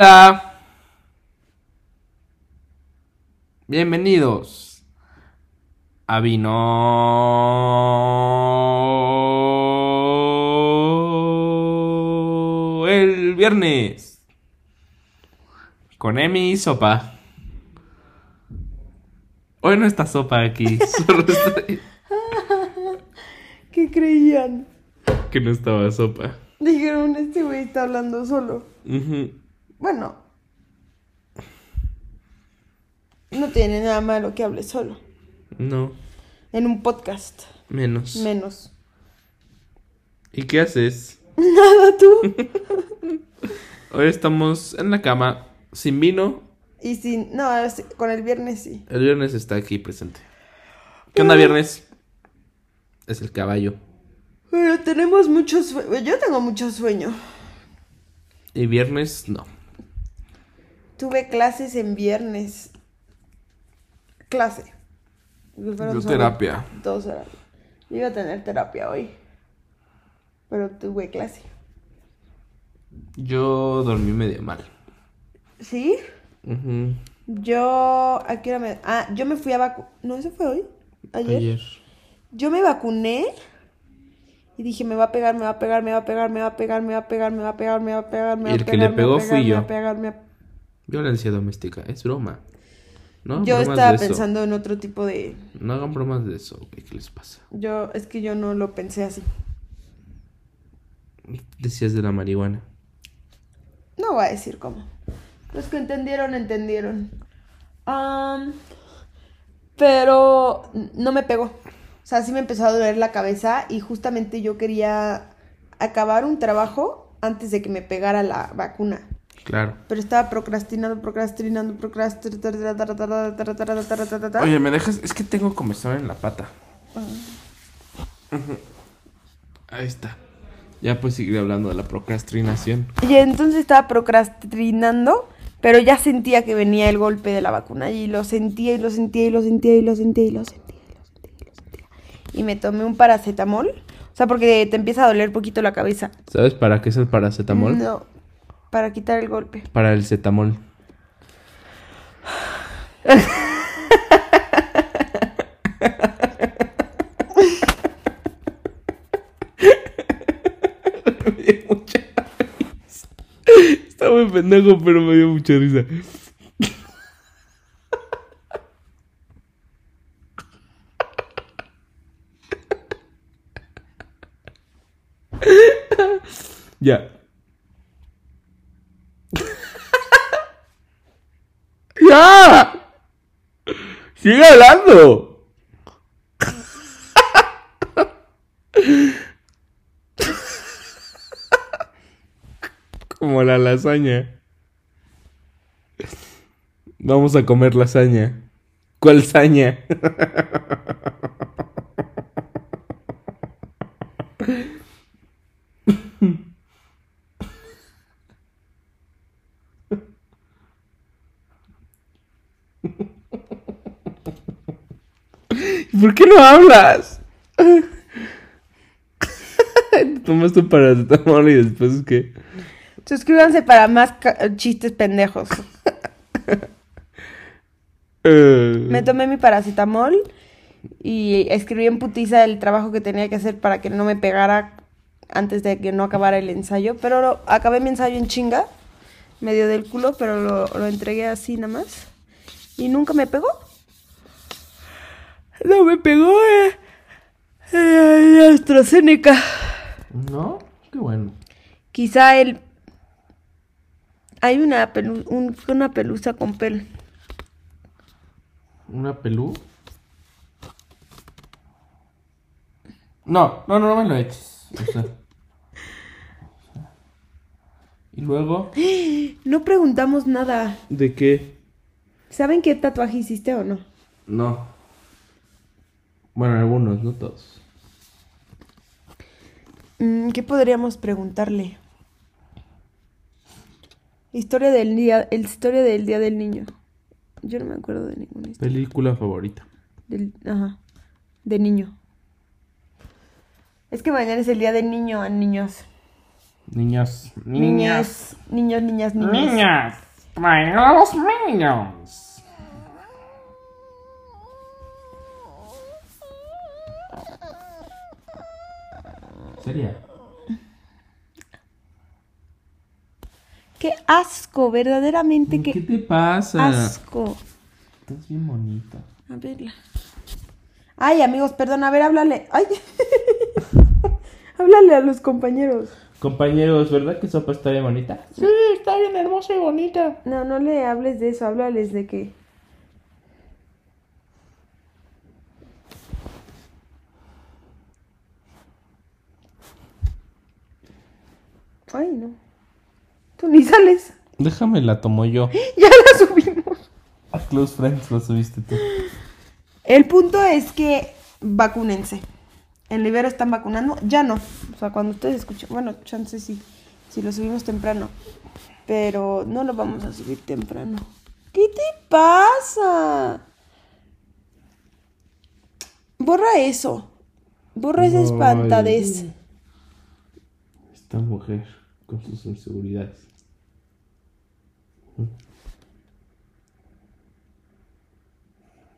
Hola. Bienvenidos a Vino el viernes con Emi y Sopa. Hoy no está Sopa aquí, solo estoy- ¿Qué creían? que no estaba Sopa. Dijeron, este güey está hablando solo. Ujú. Bueno. No tiene nada malo que hable solo. No, En un podcast. menos. Menos. ¿Y qué haces? Nada tú. Hoy estamos en la cama sin vino. Y sin. No, con el viernes sí. El viernes está aquí presente. ¿Qué onda viernes? Es el caballo. Pero tenemos mucho sueño. Yo tengo mucho sueño. Y viernes no. Tuve clases en viernes. Clase. Yo terapia. Dos horas. Yo iba a tener terapia hoy. Pero tuve clase. Yo dormí medio mal. ¿Sí? Ujú. Yo. ¿A qué hora me.? Ah, yo me fui a vacunar. No, eso fue hoy. Ayer. Ayer. Yo me vacuné. Y dije, me va a pegar, me va a pegar, me va a pegar, me va a pegar, me va a pegar, me va a pegar, me va a pegar, me va Y a el que pegar. le pegó pegar, fui me va a yo. pegar, me va a- Violencia doméstica. Es broma. No Yo estaba pensando en otro tipo de. No hagan bromas de eso. ¿Qué les pasa? Yo, es que yo no lo pensé así. Decías de la marihuana. No voy a decir cómo. Los que entendieron, entendieron. Am, pero no me pegó. O sea, sí me empezó a doler la cabeza y justamente yo quería acabar un trabajo antes de que me pegara la vacuna. Claro. Pero estaba procrastinando, procrastinando, procrastinando. Oye, ¿me dejas? Es que tengo comezón en la pata. Ah. Ujú. Ahí está. Ya pues seguir hablando de la procrastinación. Y entonces estaba procrastinando, pero ya sentía que venía el golpe de la vacuna y lo sentía y lo sentía y lo sentía y lo sentía y lo sentía y lo sentía y lo sentía. Y me tomé un paracetamol, o sea, porque te empieza a doler poquito la cabeza. ¿Sabes para qué es el paracetamol? No, para quitar el golpe. Para el cetamol. me dio mucha risa. Está muy pendejo, pero me dio mucha risa. Ya. ¡Ya! ¡Sigue hablando! Como la lasaña. Vamos a comer lasaña. ¿Cuál saña? ¿Por qué no hablas? Tomas tu paracetamol y después qué? Suscríbanse para más chistes pendejos. Eh, Me tomé mi paracetamol y escribí en putiza el trabajo que tenía que hacer para que no me pegara antes de que no acabara el ensayo. Pero lo- acabé mi ensayo en chinga, medio del culo, pero lo, lo entregué así nada más. Y nunca me pegó. No me pegó eh, eh, AstraZeneca. ¿No? Qué bueno. Quizá el... Hay una, pelu- un- una pelusa con pel. ¿Una pelú? No, no, no, no me lo eches. O sea. Y luego, No preguntamos nada. ¿de qué? ¿Saben qué tatuaje hiciste o no? No. Bueno, algunos, no todos. Mm, ¿Qué podríamos preguntarle? Historia del día, el historia del día del niño. Yo no me acuerdo de ninguna historia. Película favorita. Del, ajá. De niño. Es que mañana es el día del niño, a niños. Niños. Niñas, niños, niñas, niñas. Niñas. Traigan a los niños. ¿Sería? Qué asco, verdaderamente ¿Qué qué te pasa? asco. Estás bien bonita. A verla. Ay, amigos, perdón, a ver, háblale. Ay. háblale a los compañeros. Compañeros, ¿verdad que sopa está bien bonita? Sí, está bien hermosa y bonita. No, no le hables de eso, háblales de que. Ay, no. Tú ni sales. Déjame la tomo yo. Ya la subimos. A Close Friends lo subiste tú. El punto es que vacúnense. En Libero están vacunando. Ya no. O sea, cuando ustedes escuchen. Bueno, chance sí. Si lo subimos temprano. Pero no lo vamos a subir temprano. ¿Qué te pasa? Borra eso. Borra esa espantadez. Esta mujer con sus inseguridades.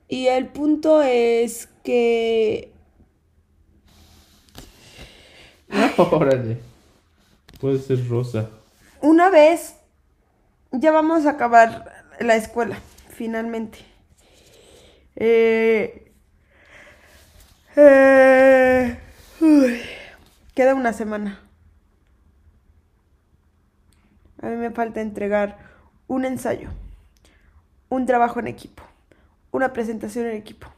Y el punto es que. Órale. Puede ser rosa. Una vez ya vamos a acabar la escuela, finalmente. Eh, eh, uy, queda una semana. A mí me falta entregar un ensayo, un trabajo en equipo, una presentación en equipo,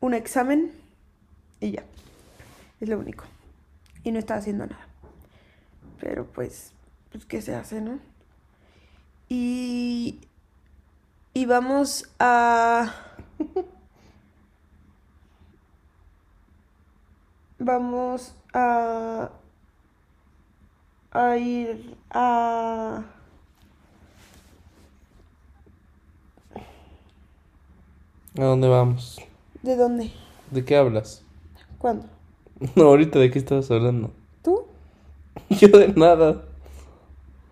un examen y ya. Es lo único. Y no estaba haciendo nada. Pero pues, pues ¿qué se hace, no? Y, y vamos a... vamos a... a ir a... ¿A dónde vamos? ¿De dónde? ¿De qué hablas? ¿Cuándo? No, ahorita de qué estabas hablando. ¿Tú? Yo de nada.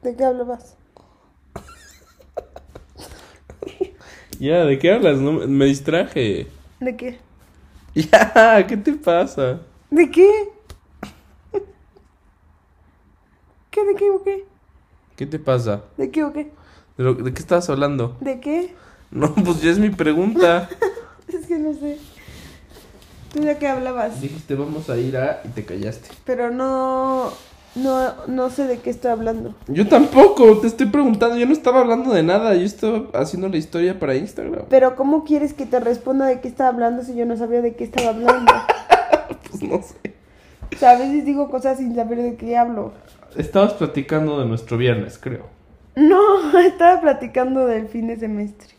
¿De qué hablabas? Ya, ¿de qué hablas? No, me- distraje. ¿De qué? Ya, ¿qué te pasa? ¿De qué? ¿Qué, de qué o qué? ¿Qué te pasa? ¿De qué o qué? ¿De, lo- de qué estabas hablando? ¿De qué? No, pues ya es mi pregunta. Es que no sé. ¿Tú de qué hablabas? Dijiste vamos a ir a y te callaste. Pero no, no, no sé de qué estoy hablando. Yo tampoco, te estoy preguntando, yo no estaba hablando de nada, yo estaba haciendo la historia para Instagram. Pero ¿cómo quieres que te responda de qué estaba hablando si yo no sabía de qué estaba hablando? Pues no sé. O sea, a veces digo cosas sin saber de qué hablo. Estabas platicando de nuestro viernes, creo. No, estaba platicando del fin de semestre.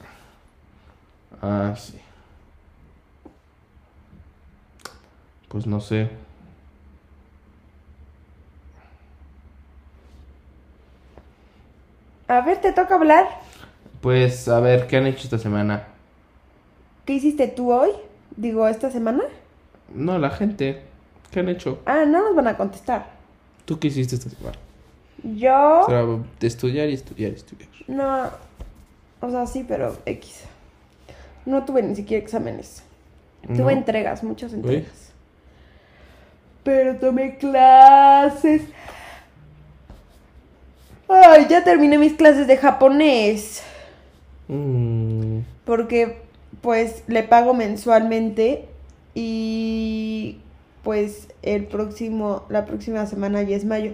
Ah, sí. Pues no sé. A ver, te toca hablar. Pues a ver, ¿qué han hecho esta semana? ¿Qué hiciste tú hoy? Digo, esta semana. No, la gente. ¿Qué han hecho? Ah, no nos van a contestar. ¿Tú qué hiciste esta semana? Yo... O sea, de estudiar y estudiar y estudiar. No, o sea, sí, pero X. No tuve ni siquiera exámenes. No. Tuve entregas, muchas entregas. Pero tomé clases. Ay, ya terminé mis clases de japonés. Mm, Porque, pues, le pago mensualmente. Y, pues, el próximo, la próxima semana ya es mayo.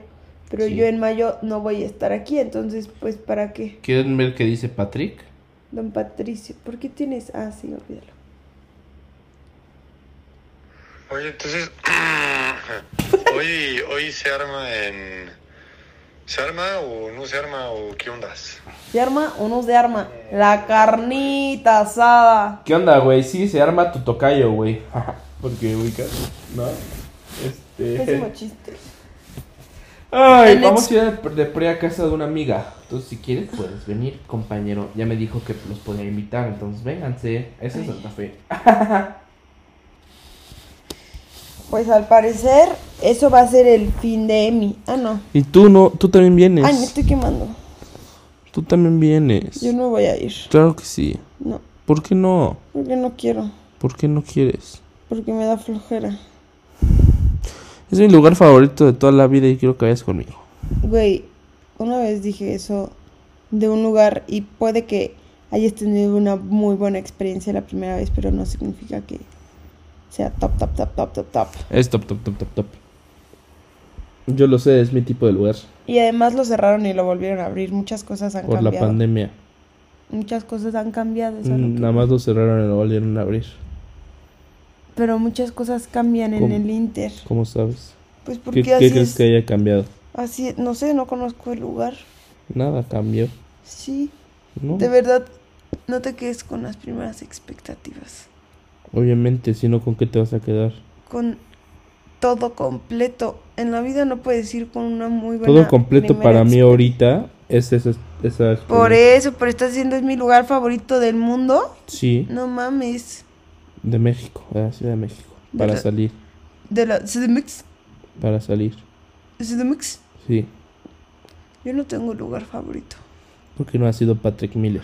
Pero Sí. yo en mayo no voy a estar aquí, entonces, pues, ¿para qué? ¿Quieren ver qué dice Patrick? Don Patricio, ¿por qué tienes? Ah, sí, olvídalo. Oye, entonces, hoy, hoy se arma en... ¿Se arma o no se arma o qué ondas? ¿Se arma o no se arma? La carnita asada. ¿Qué onda, güey? Sí, se arma tu tocayo, güey. Porque ubicas, ¿no? Este. Pésimo chiste. Ay, El vamos ex- a ir de, pre a casa de una amiga. Entonces, si quieres, puedes venir, compañero. Ya me dijo que los podía invitar, entonces vénganse. Ese es. Santa Fe. Pues al parecer eso va a ser el fin de Emi. Ah, no. Y tú no, tú también vienes. Ay, me estoy quemando. Tú también vienes. Yo no voy a ir. Claro que sí. No, ¿Por qué no? porque no quiero. ¿Por qué no quieres? Porque me da flojera. Es mi lugar favorito de toda la vida y quiero que vayas conmigo. Güey, una vez dije eso de un lugar y puede que hayas tenido una muy buena experiencia la primera vez, pero no significa que sea top, top, top, top, top, top. Es top, top, top, top, top. Yo lo sé, es mi tipo de lugar. Y además lo cerraron y lo volvieron a abrir. Muchas cosas han Por la cambiado. pandemia. Muchas cosas han cambiado. Mm, que Nada más lo cerraron y lo volvieron a abrir. Pero muchas cosas cambian en el Inter. ¿Cómo sabes? Pues ¿Qué, porque qué así crees es. que haya cambiado? Así, no sé, no conozco el lugar. Nada cambió. Sí, ¿no? de verdad, no te quedes con las primeras expectativas. Obviamente, si no, ¿con qué te vas a quedar? Con todo completo. En la vida no puedes ir con una muy buena. Todo completo para mí ahorita es esa, esa Por eso, pero estás diciendo es mi lugar favorito del mundo. Sí, No mames. De México, de la Ciudad de México. De Para la- salir, De la CDMX. para salir. CDMX. Sí, Yo no tengo lugar favorito. porque no ha sido Patrick Miller.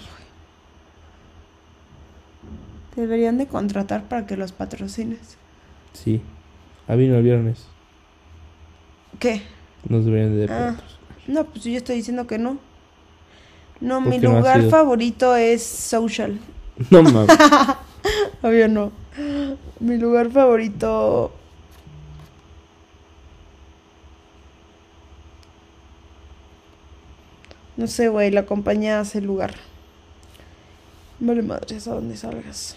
Deberían de contratar para que los patrocines. Sí, a mí no el viernes. ¿Qué? Nos deberían de Ah. No, pues yo estoy diciendo que no. No, ¿Por mi no lugar favorito es social. No mames. Obvio no. Mi lugar favorito. No sé, güey, la compañía hace el lugar. Vale madres a donde salgas.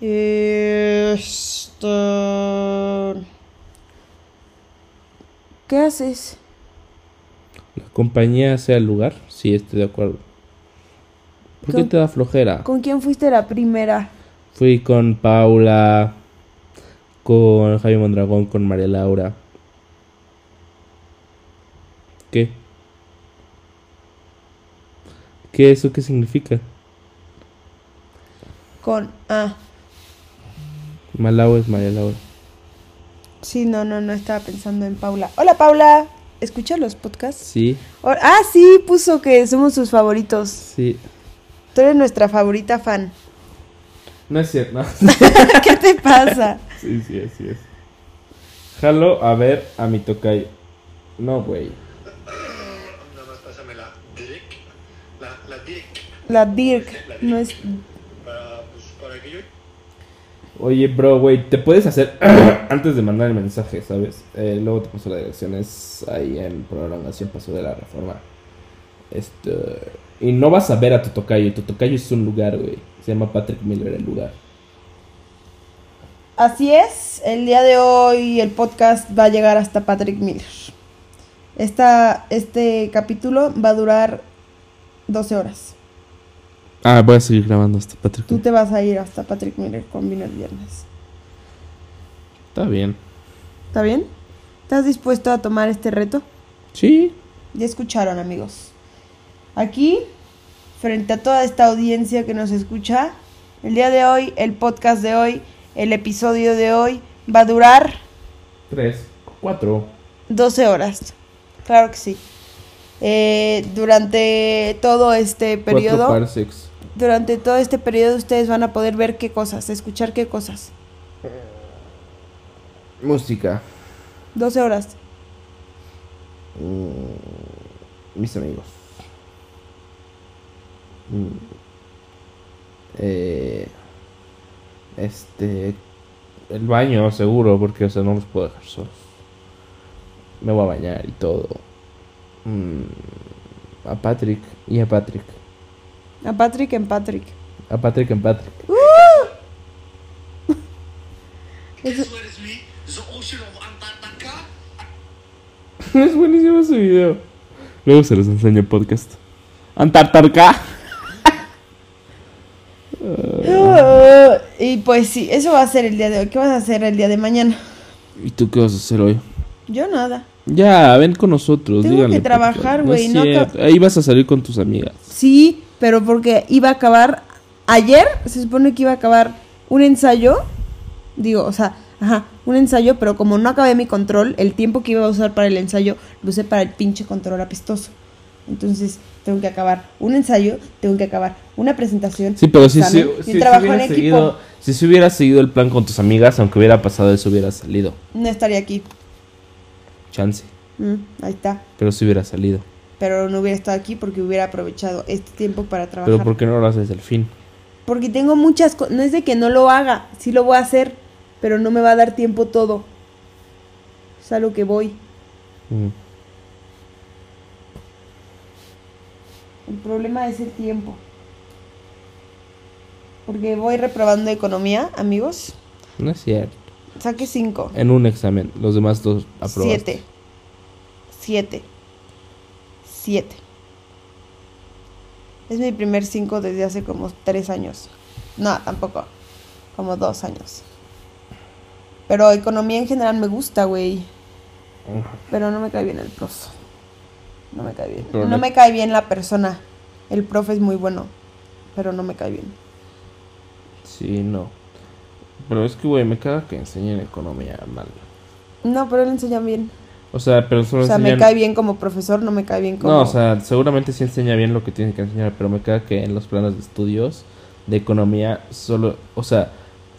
Esto... ¿Qué haces? ¿La compañía sea el lugar? Sí, estoy de acuerdo. ¿Por qué te da flojera? ¿Con quién fuiste la primera? Fui con Paula, con Jaime Mondragón, con María Laura. ¿Qué? ¿Qué eso qué significa? Con... Ah, Malau es María Laura. sí, no, no, no estaba pensando en Paula. Hola, Paula. ¿Escucha los podcasts? Sí, Ah, sí, puso que somos sus favoritos. sí. Tú eres nuestra favorita fan. No es cierto, no. ¿Qué te pasa? sí, sí, así es. Jalo a ver a mi tocayo. No, güey. Nada más pásame la Dirk. La, la Dirk. La Dirk. No es... Para, pues, para que yo. Oye, bro, güey, te puedes hacer antes de mandar el mensaje, ¿sabes? Eh, luego te paso la dirección, es ahí en programación Paso de la Reforma. Este, y no vas a ver a tu tocayo, tu tocayo es un lugar, güey. Se llama Patrick Miller el lugar. Así es, el día de hoy el podcast va a llegar hasta Patrick Miller. Esta, este capítulo va a durar 12 horas. Ah, voy a seguir grabando hasta Patrick. Tú te vas a ir hasta Patrick Miller con vino el viernes. Está bien. ¿Está bien? ¿Estás dispuesto a tomar este reto? Sí. Ya escucharon, amigos. Aquí, frente a toda esta audiencia que nos escucha, el día de hoy, el podcast de hoy, el episodio de hoy va a durar Tres, cuatro. 12 horas. Claro que sí. Eh, durante todo este periodo, durante todo este periodo ustedes van a poder ver qué cosas, escuchar qué cosas. Música. 12 horas. Mm, mis amigos. Mm, eh, este. El baño, seguro, porque, o sea, no los puedo dejar solos. Me voy a bañar y todo. Mm, a Patrick y a Patrick. A Patrick en Patrick. A Patrick en Patrick. Eso- Antarctica? es buenísimo ese video. Luego se los enseño en podcast. Antarctica. Ah, y pues sí, eso va a ser el día de hoy. ¿Qué vas a hacer el día de mañana? ¿Y tú qué vas a hacer hoy? Yo nada. Ya, ven con nosotros. Tengo díganle, que trabajar, güey, no Ahí vas a salir con tus amigas. Sí, pero porque iba a acabar ayer, se supone que iba a acabar un ensayo. Digo, o sea, Ajá, un ensayo, pero como no acabé mi control, el tiempo que iba a usar para el ensayo lo usé para el pinche control apestoso. Entonces, tengo que acabar un ensayo, tengo que acabar una presentación. Sí, pero si, examen, si, si, trabajo en equipo. seguido, si se hubiera seguido el plan con tus amigas, aunque hubiera pasado eso, hubiera salido. No estaría aquí. Chance. Mm, ahí está. Pero si hubiera salido. Pero no hubiera estado aquí porque hubiera aprovechado este tiempo para trabajar. Pero ¿por qué no lo haces del fin? Porque tengo muchas cosas. No es de que no lo haga, sí lo voy a hacer, pero no me va a dar tiempo todo. Es a lo que voy. Mm. El problema es el tiempo. Porque voy reprobando economía, amigos. No es cierto. Saque 5. En un examen. Los demás dos aprobaste. 7. 7. 7. Es mi primer 5 desde hace como 3 años. No, tampoco. Como 2 años. Pero economía en general me gusta, güey. Pero no me cae bien el profe. No me cae bien. Pero no no- me cae bien la persona. El profe es muy bueno. Pero no me cae bien. Sí, no. Pero es que, güey, me caga que enseñen economía mal. No, pero él enseña bien. O sea, pero solo O sea, me enseñan... cae bien como profesor, no me cae bien como... No, o sea, seguramente sí enseña bien lo que tiene que enseñar, pero me caga que en los planes de estudios de economía solo, o sea,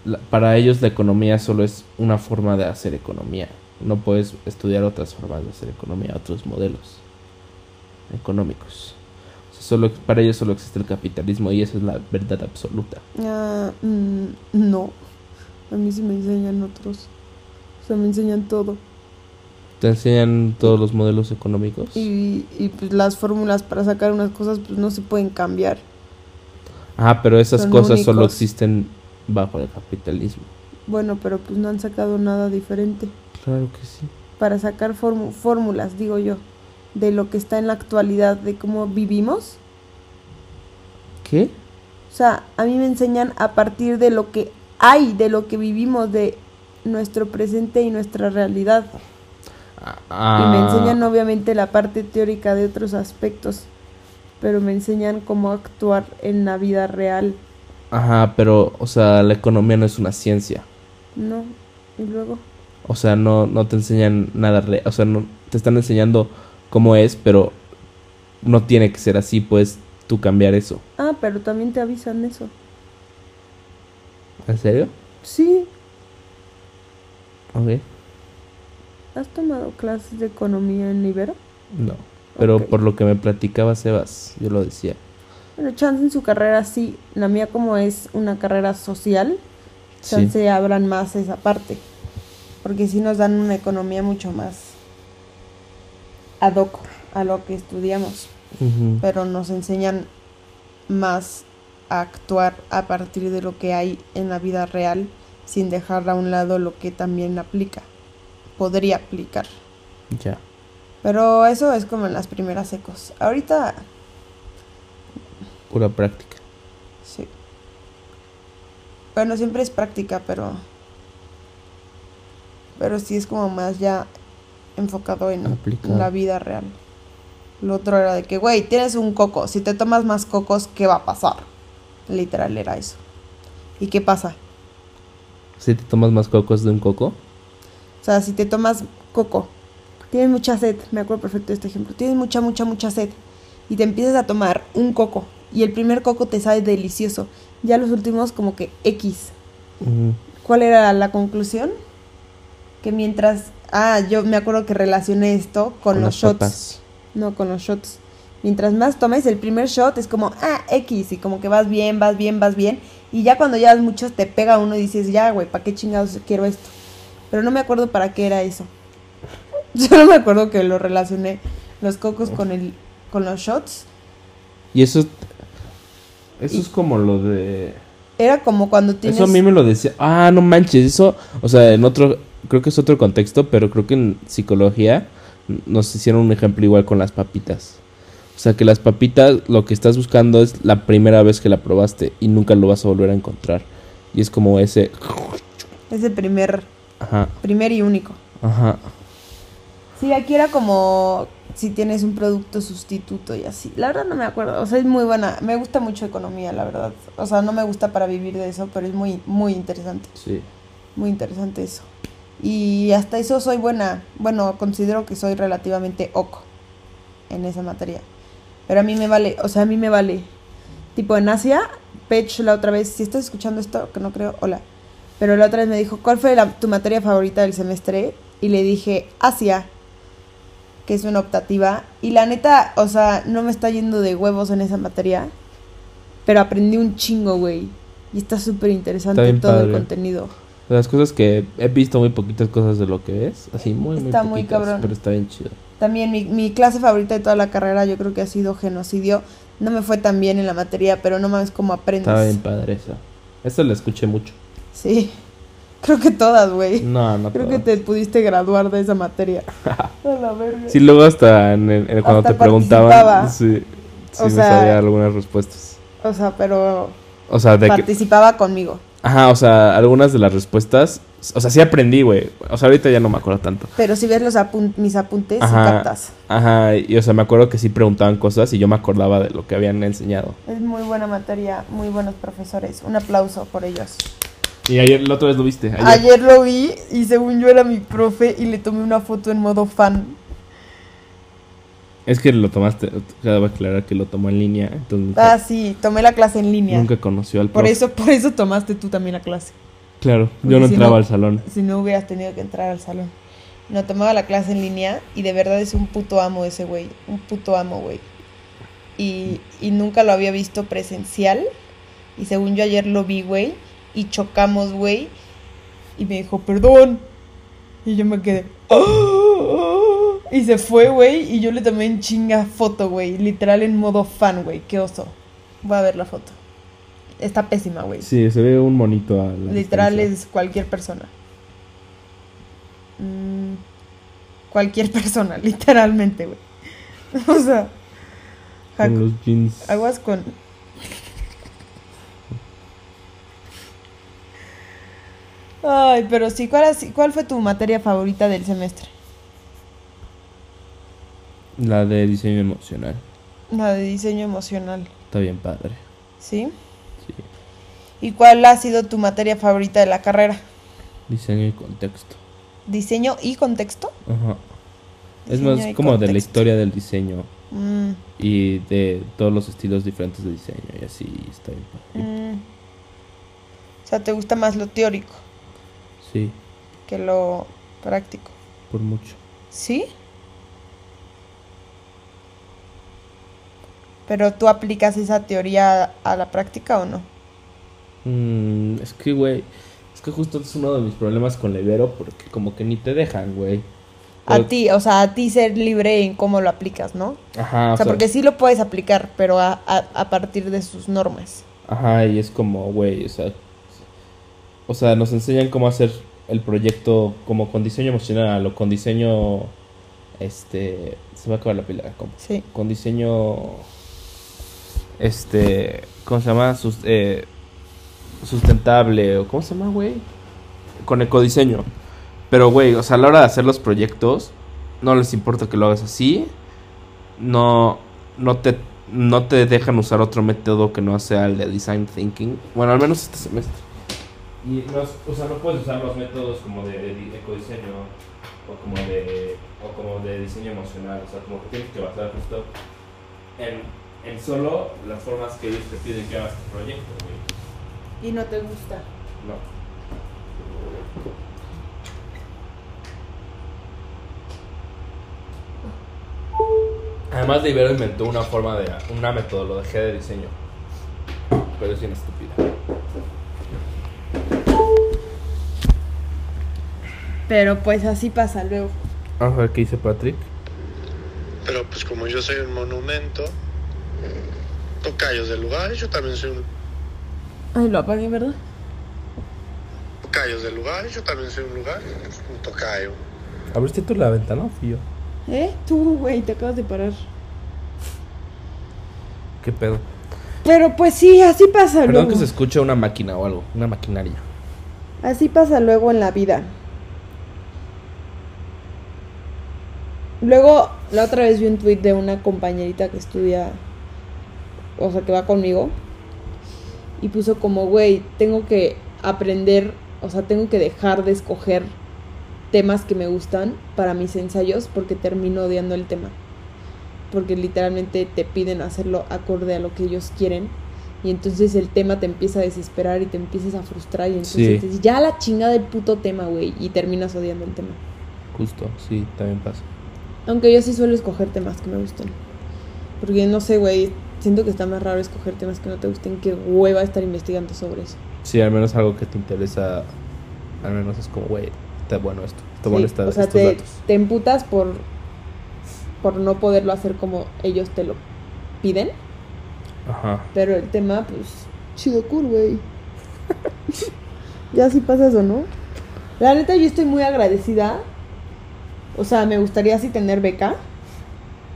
la- para ellos la economía solo es una forma de hacer economía. No puedes estudiar otras formas de hacer economía, otros modelos económicos. O sea, solo para ellos solo existe el capitalismo y esa es la verdad absoluta. Ah, mm, no. A mí sí me enseñan otros. O sea, me enseñan todo. Te enseñan todos los modelos económicos. Y, y pues las fórmulas para sacar unas cosas pues no se pueden cambiar. Ah, pero esas Son cosas solo existen bajo el capitalismo. Bueno, pero pues no han sacado nada diferente. Claro que sí. Para sacar fórmulas, digo yo, de lo que está en la actualidad, de cómo vivimos. ¿Qué? O sea, a mí me enseñan a partir de lo que hay, de lo que vivimos, de nuestro presente y nuestra realidad. Y me enseñan obviamente la parte teórica de otros aspectos, pero me enseñan cómo actuar en la vida real, Ajá, pero, o sea, la economía no es una ciencia. ¿no? Y luego, O sea, no, no te enseñan nada real. O sea, no, te están enseñando cómo es, pero no tiene que ser así, puedes tú cambiar eso. ah, pero también te avisan eso. ¿En serio? Sí, Ok. ¿has tomado clases de economía en Ibero? No. Pero Ok. por lo que me platicaba Sebas, yo lo decía. Bueno, chance en su carrera sí, la mía como es una carrera social, Sí. chance abran más esa parte, porque sí nos dan una economía mucho más ad hoc a lo que estudiamos. Pero nos enseñan más a actuar a partir de lo que hay en la vida real sin dejar a un lado lo que también aplica, podría aplicar. Ya. Pero eso es como en las primeras ecos. Ahorita, Pura práctica. sí. Bueno, siempre es práctica, pero... Pero sí es como más ya enfocado en Aplicado. la vida real. Lo otro era de que, güey, tienes un coco. Si te tomas más cocos, ¿qué va a pasar? Literal era eso. ¿Y qué pasa? Si te tomas más cocos de un coco. O sea, si te tomas coco, tienes mucha sed, me acuerdo perfecto de este ejemplo, tienes mucha, mucha, mucha sed y te empiezas a tomar un coco y el primer coco te sabe delicioso, ya los últimos como que X. ¿Cuál era la conclusión? Que mientras, ah, yo me acuerdo que relacioné esto con, los shots. papas. No, con los shots. Mientras más tomes, el primer shot es como, ah, X, y como que vas bien, vas bien, vas bien. Y ya cuando llevas muchos, te pega uno y dices, ya, güey, ¿para qué chingados quiero esto? Pero no me acuerdo para qué era eso. Solo me acuerdo que lo relacioné los cocos con el con los shots. Y eso, eso Y- es como lo de... Era como cuando tienes... Eso a mí me lo decía. Ah, no manches, eso, o sea, en otro, creo que es otro contexto, pero creo que en psicología nos hicieron un ejemplo igual con las papitas. O sea, que las papitas, lo que estás buscando es la primera vez que la probaste y nunca lo vas a volver a encontrar. Y es como ese, Ese primer, ajá, primer y único. ajá. Sí, aquí era como si tienes un producto sustituto y así. La verdad no me acuerdo. O sea, es muy buena. Me gusta mucho economía, la verdad. O sea, no me gusta para vivir de eso, pero es muy, muy interesante. Sí. Muy interesante eso. Y hasta eso soy buena. Bueno, considero que soy relativamente oco en esa materia. Pero a mí me vale, o sea, a mí me vale. Tipo en Asia, Pech la otra vez, si estás escuchando esto, que no creo, hola. Pero la otra vez me dijo, ¿cuál fue la- tu materia favorita del semestre? Y le dije, Asia, que es una optativa. Y la neta, o sea, no me está yendo de huevos en esa materia. Pero aprendí un chingo, güey. Y está súper interesante todo el contenido. Las cosas que he visto muy poquitas cosas de lo que es. Así muy, muy Está muy poquitas, cabrón. Pero está bien chido. También mi, mi clase favorita de toda la carrera yo creo que ha sido genocidio. No me fue tan bien en la materia, pero no mames cómo aprendes. Estaba bien padre esa. Esa la escuché mucho. Sí. Creo que todas, güey. No, no Creo que te pudiste graduar de esa materia. A la verga. Sí, luego hasta en el- en- cuando Hasta te preguntaban, sí, sí O me sea- sabía algunas respuestas. O sea, pero O sea, de que, participaba conmigo. Ajá, o sea, algunas de las respuestas, o sea, sí aprendí, güey. O sea, ahorita ya no me acuerdo tanto. Pero si ves los apun- mis apuntes, sí captas. Ajá, y o sea, me acuerdo que sí preguntaban cosas y yo me acordaba de lo que habían enseñado. Es muy buena materia, muy buenos profesores. Un aplauso por ellos. Y ayer, la otra vez lo viste. Ayer. Ayer lo vi y según yo era mi profe y le tomé una foto en modo fan. Es que lo tomaste, cabe aclarar que lo tomó en línea, entonces nunca, Ah, sí, tomé la clase en línea. nunca conoció al Por eso, por eso tomaste tú también la clase. Claro, Porque yo no si entraba no- al salón. Si no hubieras tenido que entrar al salón. No tomaba la clase en línea y de verdad es un puto amo ese güey. Un puto amo, güey. Y, y nunca lo había visto presencial. Y según yo ayer lo vi, güey. Y chocamos, güey. Y me dijo, perdón. Y yo me quedé. "Ah". Y se fue, güey. Y yo le tomé en chinga foto, güey. Literal en modo fan, güey. Qué oso. Voy a ver la foto. Está pésima, güey. Sí, se ve un monito a la Literal distancia. es cualquier persona. Mm, cualquier persona, literalmente, güey. o sea, Con los jeans. aguas con. Ay, pero sí, ¿cuál, ¿cuál fue tu materia favorita del semestre? La de diseño emocional. La de diseño emocional, Está bien padre. ¿sí? Sí. ¿Y cuál ha sido tu materia favorita de la carrera? Diseño y contexto. ¿Diseño y contexto? Ajá. Es más como de la historia del diseño Mm, y de todos los estilos diferentes de diseño y así está bien padre. mm. O sea, ¿te gusta más lo teórico? Sí, que lo práctico. por mucho. ¿Sí? Pero tú aplicas esa teoría a la práctica o no? Mm, es que, güey, es que justo es uno de mis problemas con la Ibero porque como que ni te dejan, güey. A ti, o sea, a ti ser libre en cómo lo aplicas, ¿no? Ajá, O sea, porque sí lo puedes aplicar, pero a, a, a partir de sus normas. Ajá, y es como, güey, o sea, o sea, nos enseñan cómo hacer el proyecto como con diseño emocional o con diseño, este, se va a acabar la pila, como, Sí. con diseño, este, ¿cómo se llama? Sus- eh, sustentable o ¿cómo se llama, güey? Con ecodiseño. Pero, güey, o sea, a la hora de hacer los proyectos, no les importa que lo hagas así. No, no te, no te dejan usar otro método que no sea el de design thinking. Bueno, al menos este semestre. Y no, o sea, no puedes usar los métodos como de, de di- ecodiseño o como de o como de diseño emocional. O sea, como que tienes que basar justo en, en solo las formas que ellos te piden que hagas tu proyecto, güey. Y no te gusta. No. Además de Ibero inventó una forma de una metodología de diseño. Pero es bien estúpida. Pero pues así pasa luego. Vamos a ver qué dice Patrick. Pero pues como yo soy un monumento, tocayos del lugar, yo también soy un Ay, lo apagué, ¿verdad? tocayos del lugar, yo también soy un lugar, un tocayo. ¿Abriste tú la ventana o fui yo? ¿Eh? Tú, güey, te acabas de parar. ¿Qué pedo? Pero pues sí, así pasa Perdón luego. que se escuche una máquina o algo, una maquinaria. Así pasa luego en la vida. Luego, la otra vez vi un tweet de una compañerita que estudia, o sea, que va conmigo, y puso como, güey, tengo que aprender, o sea, tengo que dejar de escoger temas que me gustan para mis ensayos porque termino odiando el tema. Porque literalmente te piden hacerlo acorde a lo que ellos quieren. Y entonces el tema te empieza a desesperar y te empiezas a frustrar. Y entonces Sí. te dices, ya la chingada del puto tema, güey. Y terminas odiando el tema. Justo, sí, también pasa. Aunque yo sí suelo escoger temas que me gusten. Porque no sé, güey. Siento que está más raro escoger temas que no te gusten. Qué hueva estar investigando sobre eso. Sí, al menos algo que te interesa. Al menos es como, güey, está bueno esto. Está Sí, bueno esta- o sea, estos te, datos. te emputas por, por no poderlo hacer como ellos te lo piden. Ajá. Pero el tema, pues, chido cool, güey. ya sí pasa eso, ¿no? La neta, yo estoy muy agradecida. O sea, me gustaría así tener beca.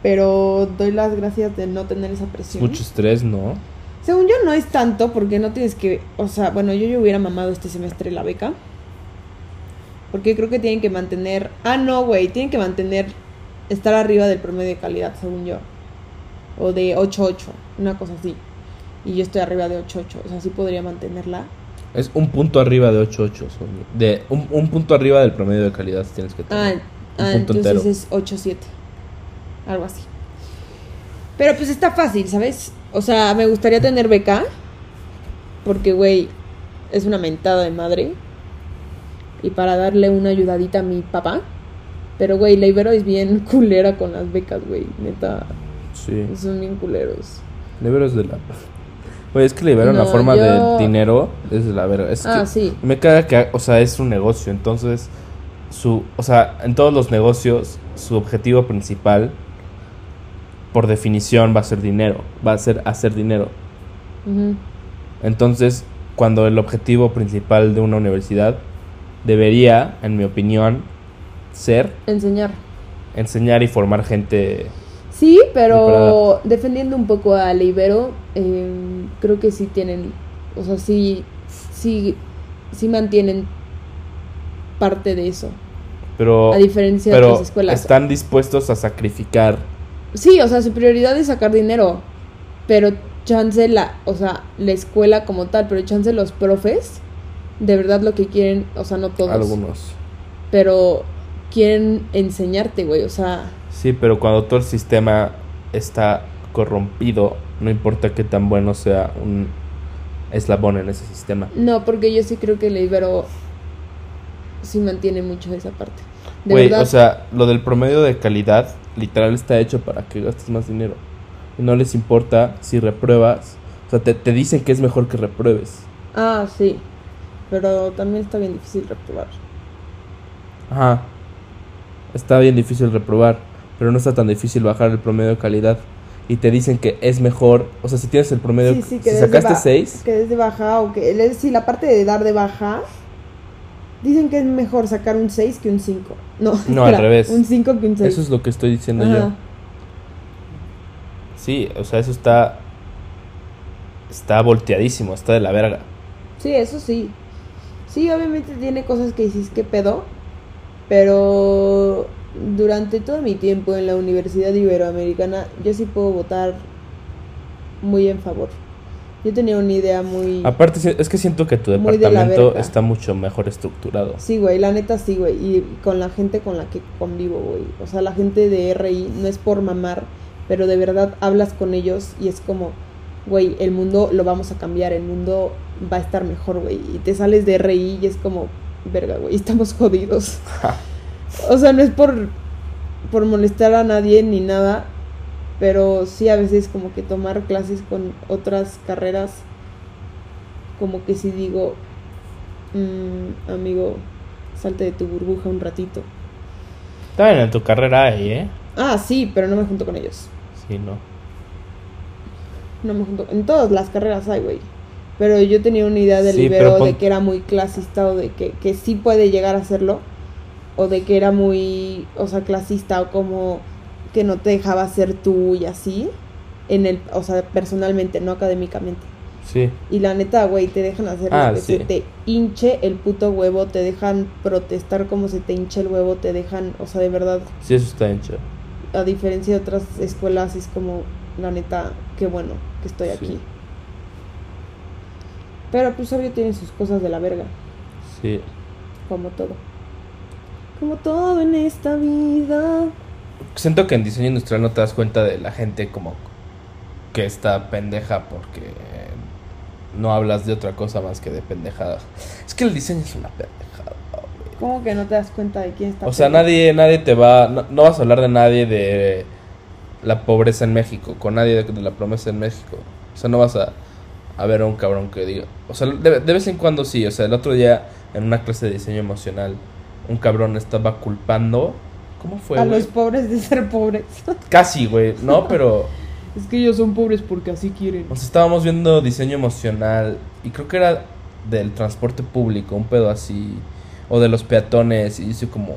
Pero doy las gracias de no tener esa presión. Mucho estrés, ¿no? Según yo no es tanto porque no tienes que, o sea, bueno, yo ya hubiera mamado este semestre la beca. Porque creo que tienen que mantener, ah no, güey, tienen que mantener estar arriba del promedio de calidad, según yo. O de 8.8, una cosa así. Y yo estoy arriba de 8.8, o sea, sí podría mantenerla. Es un punto arriba de 8.8. son- De un, un punto arriba del promedio de calidad tienes que Ah, tener. ah, un punto entonces entero. es 8.7. Algo así. Pero pues está fácil, ¿sabes? O sea, me gustaría tener beca. Porque, güey, es una mentada de madre. Y para darle una ayudadita a mi papá. Pero, güey, la Ibero es bien culera con las becas, güey. Neta, Sí. son bien culeros. Libero es de la. Oye, es que liberar No, una forma yo- de dinero es de la verga. Es Ah, que sí. Me caga que, o sea, es un negocio. Entonces, su. O sea, en todos los negocios, su objetivo principal, por definición, va a ser dinero. Va a ser hacer dinero. Entonces, cuando el objetivo principal de una universidad debería, en mi opinión, ser Enseñar. enseñar y formar gente. Sí, pero defendiendo un poco a la Ibero, eh, creo que sí tienen, o sea, sí, sí, sí mantienen parte de eso, Pero, a diferencia de pero otras escuelas. están dispuestos a sacrificar. Sí, o sea, su prioridad es sacar dinero, pero chance la, o sea, la escuela como tal, pero chance los profes, de verdad lo que quieren, o sea, no todos, Algunos. pero quieren enseñarte, güey, o sea, Sí, pero cuando todo el sistema está corrompido, no importa qué tan bueno sea un eslabón en ese sistema. No, porque yo sí creo que la Ibero sí mantiene mucho esa parte. De Güey, verdad. o sea, lo del promedio de calidad literal está hecho para que gastes más dinero. Y no les importa si repruebas. O sea, te, te dicen que es mejor que repruebes. Ah, sí. Pero también está bien difícil reprobar. Ajá. Está bien difícil reprobar, pero no está tan difícil bajar el promedio de calidad. Y te dicen que es mejor, o sea, si tienes el promedio, Sí, sí, que si sacaste ba- 6, Que des de baja o que... es- Sí, la parte de dar de baja... Dicen que es mejor sacar un 6 que un 5. No, No, al revés. Un 5 que un 6. eso es lo que estoy diciendo yo. Ajá. Sí, o sea, eso está. Está volteadísimo, está de la verga. Sí, eso sí. Sí, obviamente tiene cosas que dices que pedo. Pero durante todo mi tiempo en la Universidad Iberoamericana, yo sí puedo votar muy en favor. Yo tenía una idea muy... Aparte, es que siento que tu de departamento está mucho mejor estructurado. Sí, güey, la neta sí, güey. Y con la gente con la que convivo, güey. O sea, la gente de RI no es por mamar, pero de verdad hablas con ellos y es como, güey, el mundo lo vamos a cambiar, el mundo va a estar mejor, güey. Y te sales de RI y es como, verga, güey, estamos jodidos. o sea, no es por, por molestar a nadie ni nada, pero sí a veces como que tomar clases con otras carreras, como que sí digo, "Mm, amigo, salte de tu burbuja un ratito. También en tu carrera hay, ¿eh? Ah, sí, pero no me junto con ellos. Sí, no. No me junto. En todas las carreras hay, güey. Pero yo tenía una idea del Sí, libero pon- de que era muy clasista o de que, que sí puede llegar a serlo. O de que era muy, o sea, clasista o como que no te dejaba ser tú y así. En el, o sea, personalmente, no académicamente. Sí. Y la neta, güey, te dejan hacer Ah, lo que sí. se te hinche el puto huevo, te dejan protestar como se te hincha el huevo, te dejan, o sea, de verdad, Sí, eso está hecho. a diferencia de otras escuelas, es como, la neta, qué bueno que estoy Sí. aquí. Pero pues obvio tiene sus cosas de la verga. Sí. Como todo. Como todo en esta vida. Siento que en diseño industrial no te das cuenta de la gente como que está pendeja porque no hablas de otra cosa más que de pendejadas. Es que el diseño es una pendejada, güey. ¿Cómo que no te das cuenta de quién está? O sea, nadie, nadie te va, no, no vas a hablar de nadie de la pobreza en México, con nadie de, de la promesa en México. O sea, no vas a, a ver a un cabrón que diga. O sea, de, de vez en cuando sí. O sea, el otro día en una clase de diseño emocional, un cabrón estaba culpando. ¿Cómo fue? A los pobres de ser pobres. Casi, güey. No, pero. es que ellos son pobres porque así quieren. O sea, estábamos viendo diseño emocional y creo que era del transporte público, un pedo así, o de los peatones, y dice como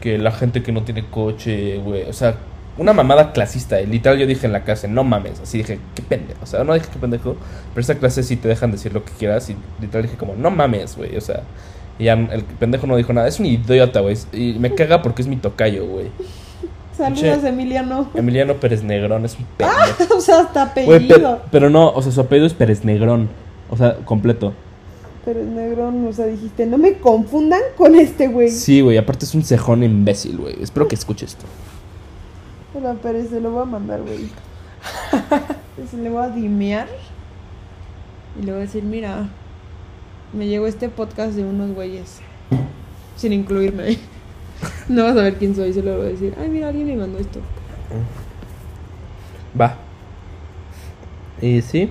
que la gente que no tiene coche, güey, o sea, una mamada clasista, y literal yo dije en la clase, no mames, así dije, qué pendejo, o sea, no dije qué pendejo, pero esta clase sí te dejan decir lo que quieras, y literal dije como, no mames, güey, o sea, y ya el pendejo no dijo nada, es un idiota, güey, y me caga porque es mi tocayo, güey. Saludos, Che. Emiliano. Emiliano Pérez Negrón es un pendejo. o sea, hasta apellido. pero, pero no, o sea, su apellido es Pérez Negrón. O sea, completo. Pero es negrón, o sea, dijiste, no me confundan con este güey. Sí, güey, aparte es un cejón imbécil, güey. Espero que escuche esto. Hola, Pérez, se lo voy a mandar, güey. se le voy a dimear. Y le voy a decir, mira, me llegó este podcast de unos güeyes. Sin incluirme. No vas a ver quién soy, solo voy a decir, ay, mira, alguien me mandó esto. Va. ¿Y sí?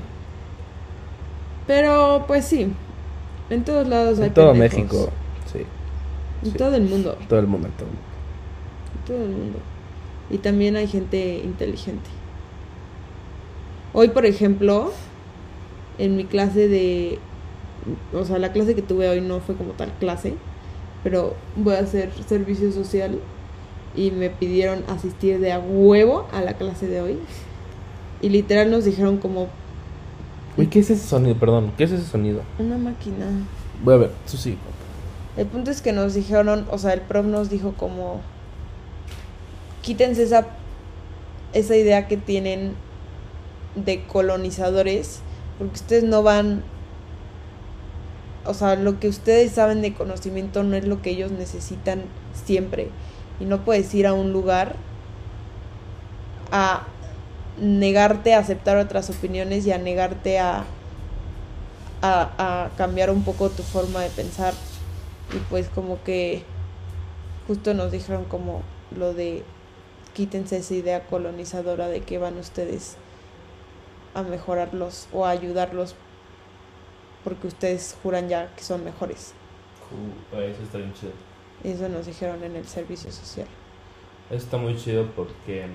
Pero, pues sí. En todos lados hay En todo pendejos. México. Sí. En sí. todo el mundo. Todo el mundo, en todo el mundo. En todo el mundo. Y también hay gente inteligente. Hoy, por ejemplo, en mi clase de... O sea, la clase que tuve hoy no fue como tal clase, pero voy a hacer servicio social y me pidieron asistir de a huevo a la clase de hoy. Y literal nos dijeron como Güey, ¿qué es ese sonido? Perdón, ¿qué es ese sonido? una máquina. Voy a ver, eso sí. El punto es que nos dijeron, o sea, el prof nos dijo como quítense esa esa idea que tienen de colonizadores, porque ustedes no van o sea, lo que ustedes saben de conocimiento no es lo que ellos necesitan siempre. Y no puedes ir a un lugar a negarte a aceptar otras opiniones y a negarte a, a, cambiar un poco tu forma de pensar. Y pues como que justo nos dijeron como lo de quítense esa idea colonizadora de que van ustedes a mejorarlos o a ayudarlos porque ustedes juran ya que son mejores. Eso está bien chido. Eso nos dijeron en el servicio social. Eso está muy chido porque.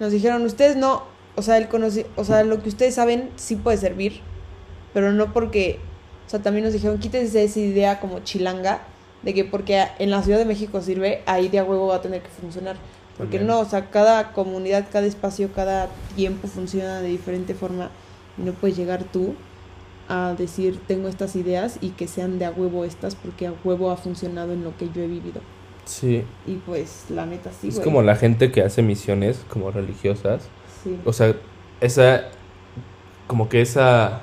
Nos dijeron, ustedes no, o sea, el conoci o sea, lo que ustedes saben sí puede servir, pero no porque, o sea, también nos dijeron, quítense esa idea como chilanga de que porque en la Ciudad de México sirve, ahí de a huevo va a tener que funcionar. Porque También. no, o sea, cada comunidad, cada espacio, cada tiempo funciona de diferente forma y no puedes llegar tú a decir tengo estas ideas y que sean de a huevo estas porque a huevo ha funcionado en lo que yo he vivido. Sí. Y pues la neta sí, es güey. como la gente que hace misiones como religiosas. Sí. O sea, esa. Como que esa.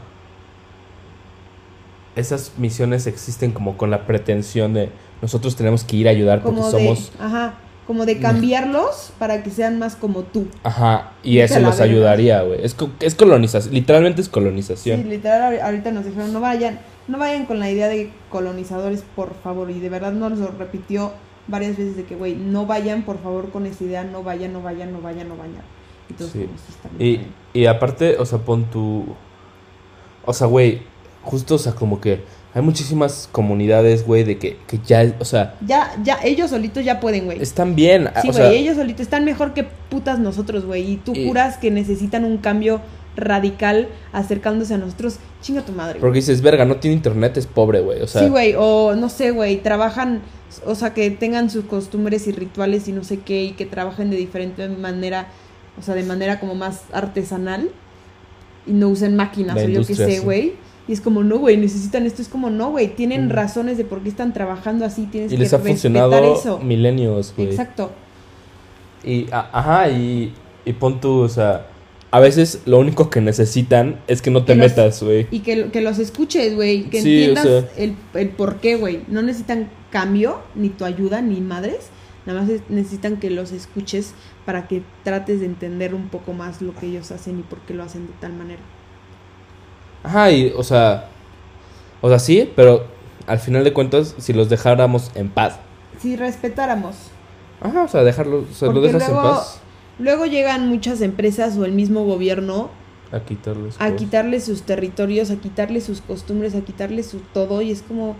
Esas misiones existen como con la pretensión de nosotros tenemos que ir a ayudar porque somos. ajá, como de cambiarlos para que sean más como tú. Ajá, y eso los ayudaría, güey. Es, es colonización, literalmente es Sí, colonización. literal ahori- ahorita nos dijeron, no vayan, no vayan con la idea de colonizadores, por favor, y de verdad nos lo repitió varias veces de que, güey, no vayan, por favor, con esa idea, no vayan, no vayan, no vayan, no vayan. Y todos Sí. como, "Sí, Y, está bien". y aparte, o sea, pon tu... O sea, güey, justo, o sea, como que hay muchísimas comunidades, güey, de que, que ya, o sea, Ya, ya, ellos solitos ya pueden, güey. están bien. Sí, o güey, ellos solitos están mejor que putas nosotros, güey. Y tú Y- juras que necesitan un cambio radical acercándose a nosotros. Chinga tu madre. güey. Porque dices, verga, no tiene internet, es pobre, güey. O sea, sí, güey, o no sé, güey, trabajan, o sea, que tengan sus costumbres y rituales y no sé qué, y que trabajen de diferente manera, o sea, de manera como más artesanal, y no usen máquinas, La o yo qué sé, sí. Y es como, no, güey, necesitan esto, es como, no, güey, tienen Mm. razones de por qué están trabajando así, tienes y que les ha funcionado eso. milenios, güey. Exacto. Y, a- ajá, y, y pon tú, o sea, a veces lo único que necesitan es que no te Que metas, güey. Y que, que los escuches, güey. Que Sí, o entiendas sea. el, el por qué, güey. No necesitan cambio, ni tu ayuda, ni madres. Nada más es- necesitan que los escuches para que trates de entender un poco más lo que ellos hacen y por qué lo hacen de tal manera. Ajá, y, o sea, o sea, sí, pero al final de cuentas, si los dejáramos en paz. Si respetáramos. Ajá, o sea, dejarlos, o sea, lo dejas luego- en paz. Luego llegan muchas empresas o el mismo gobierno A quitarles. a cosas. quitarle sus territorios, a quitarle sus costumbres, a quitarle su todo y es como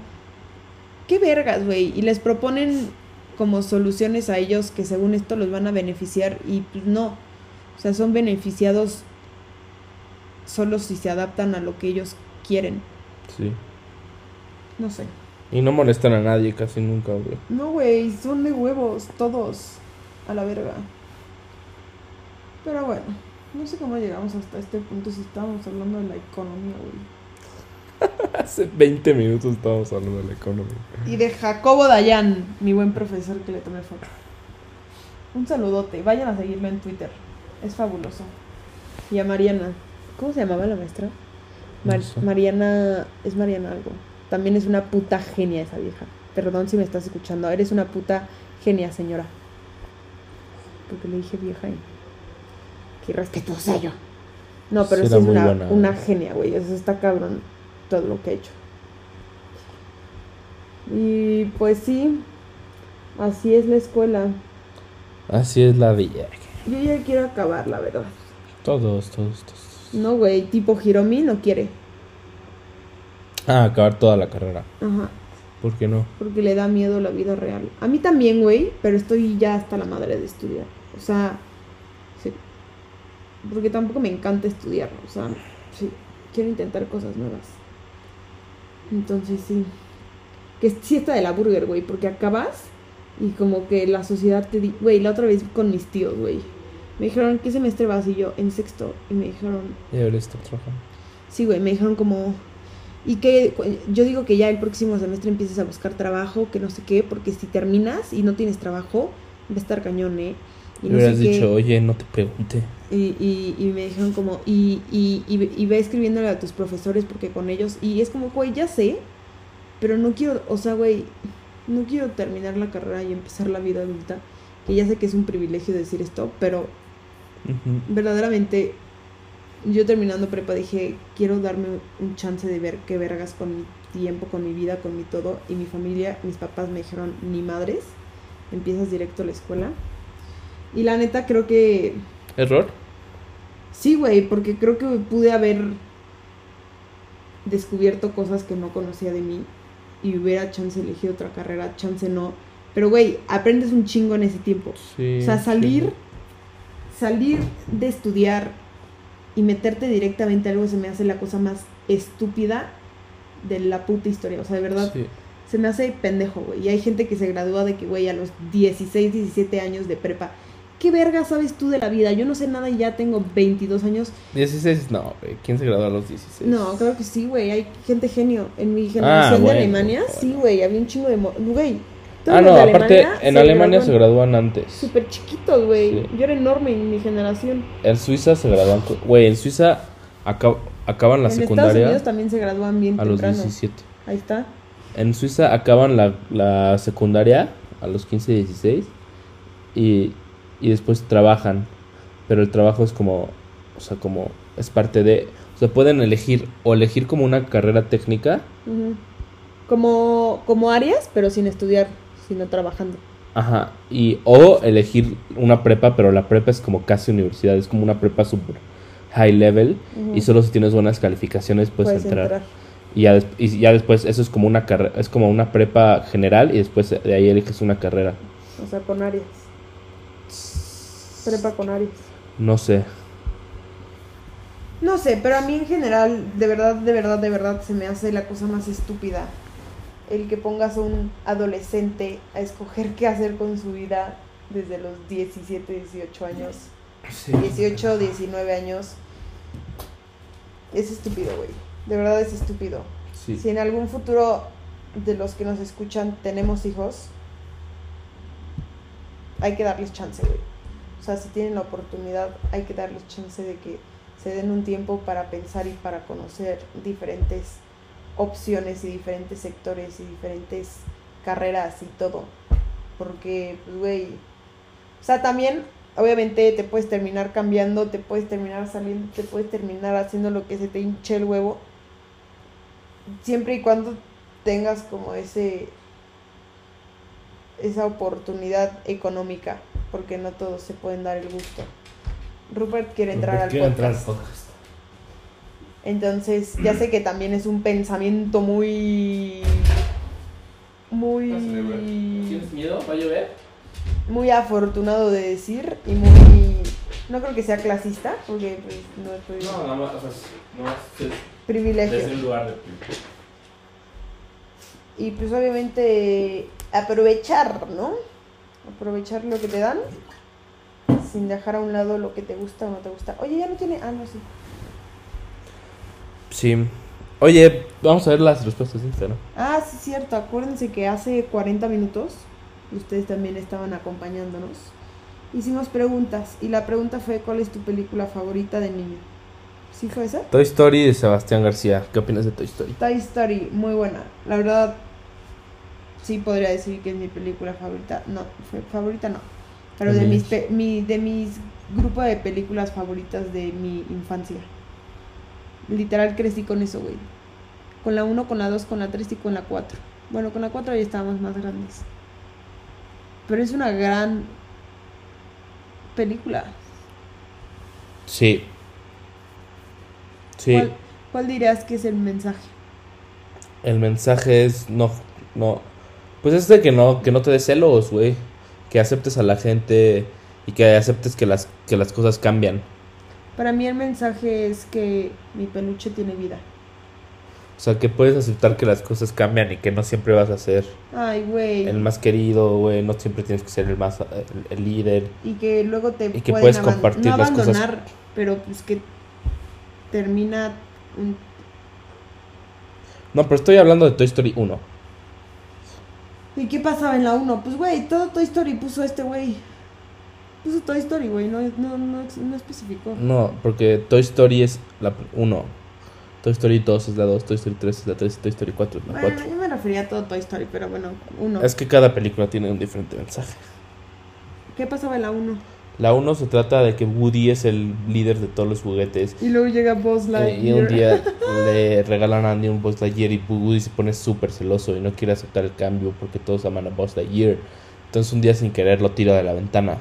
qué vergas, güey, y les proponen como soluciones a ellos que según esto los van a beneficiar y pues no. O sea, son beneficiados solo si se adaptan a lo que ellos quieren. Sí. No sé. Y no molestan a nadie casi nunca, güey. No, güey, son de huevos todos a la verga. Pero bueno, no sé cómo llegamos hasta este punto si estábamos hablando de la economía, güey. Hace 20 minutos estábamos hablando de la economía. Y de Jacobo Dayan, mi buen profesor que le tomé foto. Un saludote, vayan a seguirlo en Twitter. Es fabuloso. Y a Mariana. ¿Cómo se llamaba la maestra? Mar- No sé. Mariana. Es Mariana algo. También es una puta genia esa vieja. Perdón si me estás escuchando. Eres una puta genia, señora. Porque le dije vieja y. Qué respetuosa yo. No, pero Sí, es una, buena. una genia, güey. Eso está cabrón todo lo que ha hecho. Y pues sí, así es la escuela. Así es la vida. Yo ya quiero acabar, la verdad. Todos, todos, todos. No, güey, tipo Hiromi no quiere. Ah, acabar toda la carrera. Ajá, ¿Por qué no? porque le da miedo la vida real. A mí también, güey, pero estoy ya hasta la madre de estudiar. O sea, sí. Porque tampoco me encanta estudiar. O sea, sí, quiero intentar cosas nuevas. Entonces sí. Que sí está de la burger, güey, porque acabas y como que la sociedad te di... Güey, la otra vez con mis tíos, güey. Me dijeron, ¿qué semestre vas? Y yo, en sexto. Y me dijeron, Y ahora trabajando. Sí, güey, me dijeron como... Y que yo digo que ya el próximo semestre empieces a buscar trabajo, que no sé qué, porque si terminas y no tienes trabajo, va a estar cañón, ¿eh? Y no hubieras qué. dicho, oye, no te pregunté. Y, y, y me dijeron como, y, y, y ve escribiéndole a tus profesores porque con ellos, y es como, güey, ya sé, pero no quiero, o sea, güey, no quiero terminar la carrera y empezar la vida adulta, que ya sé que es un privilegio decir esto, pero Verdaderamente yo terminando prepa dije, quiero darme un chance de ver qué vergas con mi tiempo, con mi vida, con mi todo, y mi familia, mis papás me dijeron, ni madres, empiezas directo a la escuela. Y la neta creo que ¿Error? Sí, güey, porque creo que pude haber descubierto cosas que no conocía de mí y hubiera chance elegido otra carrera, chance no. Pero, güey, aprendes un chingo en ese tiempo. Sí. O sea, salir, sí. Salir de estudiar y meterte directamente a algo se me hace la cosa más estúpida de la puta historia. O sea, de verdad, Sí. se me hace pendejo, güey. Y hay gente que se gradúa de que, güey, a los 16, 17 años de prepa. ¿Qué verga sabes tú de la vida? Yo no sé nada y ya tengo 22 años. 16, no, güey. ¿Quién se graduó a los 16? No, claro que sí, güey. Hay gente genio. En mi generación de Ah, bueno, Alemania, sí, güey. Había un chingo de... Güey. Todos Ah, los no, aparte, en Alemania se gradúan antes. Súper chiquitos, güey. Sí. Yo era enorme en mi generación. En Suiza se gradúan. Güey, en Suiza acab- acaban la en Estados secundaria Unidos también se gradúan bien a los temprano. 17. Ahí está. En Suiza acaban la, la secundaria a los 15, 16 y, y después trabajan. Pero el trabajo es como, o sea, como es parte de, o sea, pueden elegir o elegir como una carrera técnica, Ujú. Como, como Arias, pero sin estudiar, sino trabajando. ajá, y o elegir una prepa, pero la prepa es como casi universidad, es como una prepa super high level y solo si tienes buenas calificaciones puedes, Puedes entrar. entrar. Y ya, y ya después eso es como una carrera, es como una prepa general y después de ahí eliges una carrera. O sea, con Arias. Prepa con Arias. No sé. No sé, pero a mí en general, de verdad, de verdad, de verdad, se me hace la cosa más estúpida. El que pongas a un adolescente a escoger qué hacer con su vida desde los 17, 18 años. 18, 19 años. Es estúpido, güey. De verdad es estúpido. Sí. Si en algún futuro de los que nos escuchan tenemos hijos, hay que darles chance, güey. O sea, si tienen la oportunidad, hay que darles chance de que se den un tiempo para pensar y para conocer diferentes opciones y diferentes sectores y diferentes carreras y todo. Porque, pues, güey, o sea, también, obviamente, te puedes terminar cambiando, te puedes terminar saliendo, te puedes terminar haciendo lo que se te hinche el huevo. Siempre y cuando tengas como ese esa oportunidad económica, porque no todos se pueden dar el gusto. Rupert quiere entrar al Quiero entrar al podcast. Entonces, ya sé que también es un pensamiento muy muy ¿Tienes miedo? ¿Va a llover? muy afortunado de decir y muy no creo que sea clasista, porque pues, no es No, nada más, o sea, no es privilegio. desde un lugar de... Y pues obviamente aprovechar, ¿no? Aprovechar lo que te dan sin dejar a un lado lo que te gusta o no te gusta. Oye, ya no tiene... Ah, no, sí. Sí. Oye, vamos a ver las respuestas de Instagram. Ah, sí, cierto. Acuérdense que hace 40 minutos ustedes también estaban acompañándonos. Hicimos preguntas y la pregunta fue ¿cuál es tu película favorita de niño? ¿Sí fue esa? Toy Story de Sebastián García. ¿Qué opinas de Toy Story? Toy Story, muy buena. La verdad, sí podría decir que es mi película favorita. No, fue- favorita no. Pero de mis, pe- mi, de mis grupos de películas favoritas de mi infancia. Literal crecí con eso, güey. Con la 1, con la 2, con la 3 y con la 4. Bueno, con la 4 ya estábamos más grandes. Pero es una gran película. Sí. Sí. ¿Cuál, cuál dirías que es el mensaje? El mensaje es no, no. Pues es de que no, que no te des celos, güey. Que aceptes a la gente y que aceptes que las, que las cosas cambian. Para mí el mensaje es que mi peluche tiene vida. O sea, que puedes aceptar que las cosas cambian y que no siempre vas a ser Ay, güey. el más querido, güey. No siempre tienes que ser el más, el, el líder. Y que luego te Y que pueden puedes compartir no las cosas. abandonar, pero pues que termina un... No, pero estoy hablando de Toy Story 1. ¿Y qué pasaba en la 1? Pues, güey, todo Toy Story puso este güey. Puso Toy Story, güey, no, no, no, no especificó. No, porque Toy Story es la 1. Toy Story 2 es la 2, Toy Story 3 es la 3 y Toy Story 4 es la Bueno, 4. yo me refería a todo Toy Story, pero bueno, uno. Es que cada película tiene un diferente mensaje. ¿Qué pasaba en la 1? La 1 se trata de que Woody es el líder de todos los juguetes. Y luego llega Buzz Eh, Lightyear. y un día le regalan a Andy un Buzz Lightyear y Woody se pone súper celoso y no quiere aceptar el cambio porque todos aman a Buzz Lightyear. Entonces un día sin querer lo tira de la ventana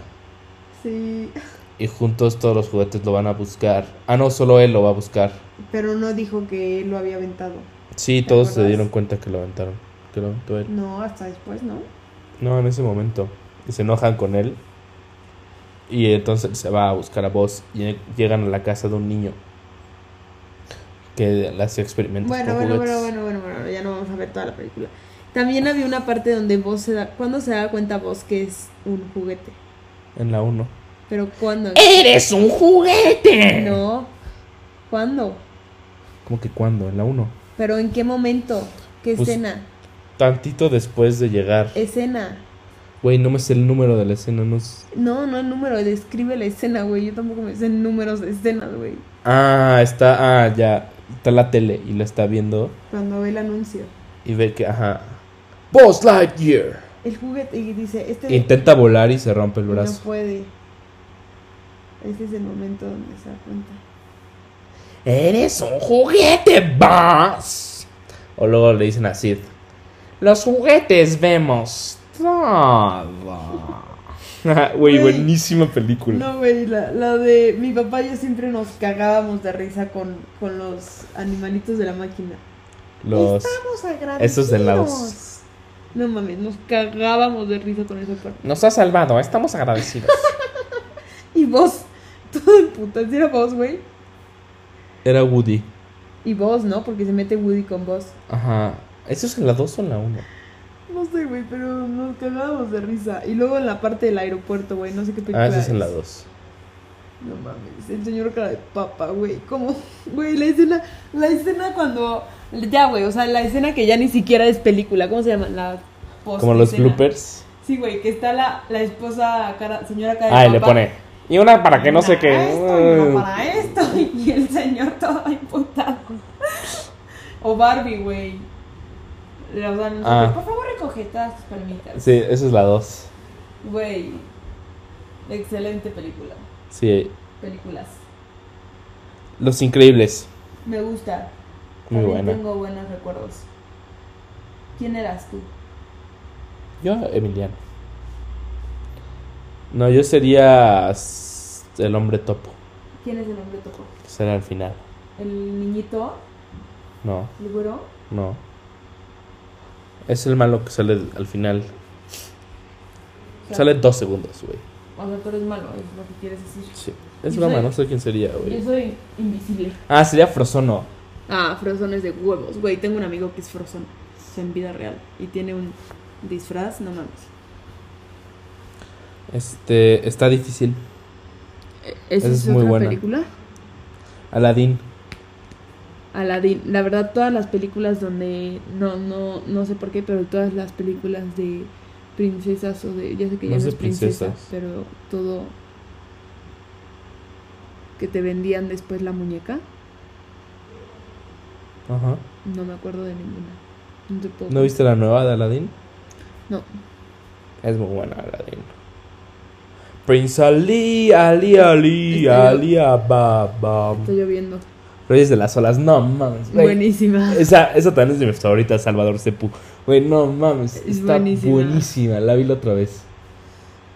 Sí, y juntos todos los juguetes lo van a buscar. Ah, no, solo él lo va a buscar. pero no dijo que él lo había aventado. Sí, ¿Te todos se dieron cuenta que lo aventaron. Que lo aventó él. No, hasta después, ¿no? No, en ese momento. Y se enojan con él. Y entonces se va a buscar a Buzz y llegan a la casa de un niño que le hacía experimentos Bueno, con bueno, bueno, bueno, bueno, bueno, ya no vamos a ver toda la película. También había una parte donde vos se da, ¿cuándo se da cuenta vos que es un juguete? En la 1. Pero ¿cuándo? ¡Eres un juguete! No. ¿Cuándo? ¿Cómo que cuándo? En la 1. ¿Pero en qué momento? ¿Qué Pues- escena? Tantito después de llegar. Escena. Güey, no me sé el número de la escena. No s- No, no el número, describe la escena, güey. Yo tampoco me sé números de escenas, güey. Ah, está. Ah, ya. Está la tele y la está viendo. Cuando ve el anuncio. Y ve que, ajá. Buzz Lightyear. El juguete, y dice, este Intenta volar y se rompe el no brazo. puede. Este es el momento donde se da cuenta. Eres un juguete, Buzz. O luego le dicen a Sid. Los juguetes vemos todo. Güey, buenísima película. No, güey, la, la de mi papá y yo siempre nos cagábamos de risa con, con los animalitos de la máquina. Los. Estamos agradecidos. Esos de lados. No mames, nos cagábamos de risa con esa parte. Nos ha salvado, estamos agradecidos. Y vos, todo en puta, ¿sí era vos, güey? Era Woody. Y vos, ¿no? Porque se mete Woody con vos. Ajá. ¿Eso es en la 2 o en la 1? No sé, güey, pero nos cagábamos de risa. Y luego en la parte del aeropuerto, güey, no sé qué película Ah, eso es en la 2. No mames, el señor cara de papa, güey. ¿Cómo? Güey, la escena, la escena cuando. Ya, güey, o sea, la escena que ya ni siquiera es película. ¿Cómo se llama? La post Como los escena. bloopers. Sí, güey, que está la, la esposa, cara, señora cara Ah, y le pone. Y una para que no sé qué. Para esto, y no para esto. Y el señor todo imputado. O Barbie, güey. Los anuncios Ah. de, Por favor, recoge todas tus palomitas. Sí, esa es la 2. Güey. Excelente película. Sí. Películas. Los Increíbles. Me gusta. Muy También buena. tengo buenos recuerdos. ¿Quién eras tú? Yo, Emiliano. No, yo sería el hombre topo. ¿Quién es el hombre topo? Será al final. ¿El niñito? No, ¿El güero? no. Es el malo que sale al final. O sea, Sale dos segundos, güey. O sea, tú eres malo, es lo que quieres decir. Sí. Es Yo broma, no sé quién sería, Yo güey. soy invisible. Ah, sería Frozono. Ah, Frozone es de huevos. Güey, tengo un amigo que es Frozone. O sea, en vida real. Y tiene un disfraz, no mames. Este, está difícil. ¿Esa Esa es muy buena. película? Aladdin. Aladdin. La verdad, todas las películas donde. No, no, no sé por qué, pero todas las películas de princesas o de. Ya sé que No ya es no es princesa, princesas. pero todo. Que te vendían después la muñeca. Ajá. No me acuerdo de ninguna. No te puedo. ¿No viste la nueva de Aladdin? No. Es muy buena Aladdin. Prince Ali, Ali, Ali, Ali, Baba. Está lloviendo. Reyes de las olas, no mames. güey. Buenísima. Esa, esa también es de mis favoritas, Salvador Sepu. Güey, no mames. Es está buenísima. buenísima. La vi la otra vez.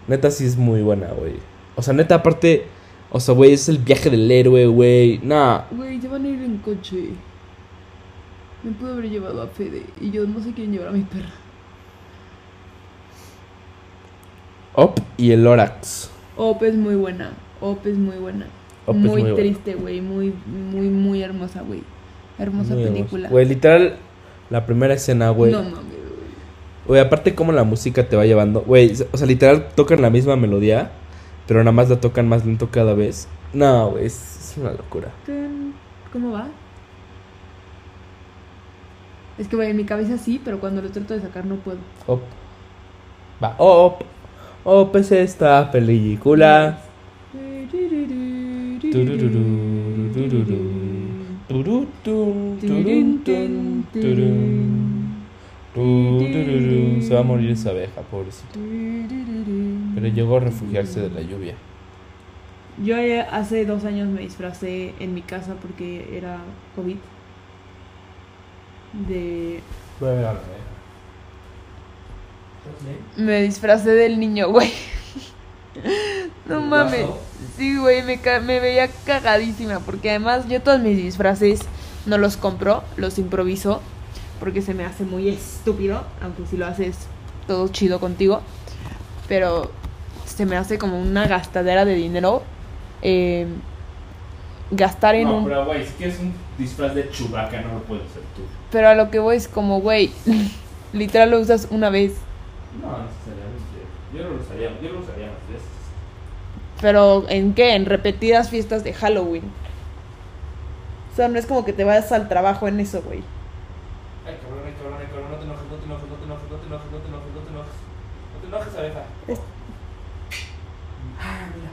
Neta, sí es muy buena, güey. O sea, neta, aparte. O sea, güey, es el viaje del héroe, güey. Nah. Güey, ya van a ir en coche. Me pude haber llevado a Fede. Y yo no sé quién llevar a mi perra. Op y el Lorax. Op es muy buena. Op es muy buena. Op es muy, muy triste, güey. Muy, muy, muy hermosa, güey. Hermosa Muy película. Güey, literal, la primera escena, güey. No mames, güey. Güey, aparte cómo la música te va llevando. Güey, o sea, literal tocan la misma melodía, pero nada más la tocan más lento cada vez. No, güey, es, es una locura. ¿Cómo va? Es que, en mi cabeza sí, pero cuando lo trato de sacar no puedo. Va, op. Op es esta película. Se va a morir esa abeja, pobrecito. Pero llegó a refugiarse de la lluvia. Yo hace dos años me disfracé en mi casa porque era COVID. De. Abeja. Me disfracé del niño, güey. No ¿El mames. Sí, güey, me, ca- me veía cagadísima. Porque además yo todos mis disfraces no los compro, los improviso. Porque se me hace muy estúpido. Aunque si lo haces todo chido contigo. Pero se me hace como una gastadera de dinero. eh, gastar en No, un. pero güey, si quieres un disfraz de chubaca, no lo puedes hacer tú. Pero a lo que voy es como, güey, literal lo usas una vez. No, necesariamente. Yo no lo usaría, yo lo usaría más veces. Pero ¿en qué? En repetidas fiestas de Halloween. O sea, no es como que te vayas al trabajo en eso, güey. Ay, cabrón, ay, cabrón, ay, cabrón, no te enojes, no te enojes, no te enojes, no te enojes, no te enojes, no te enojes. No te enojes, abeja. Es- Ah, mira.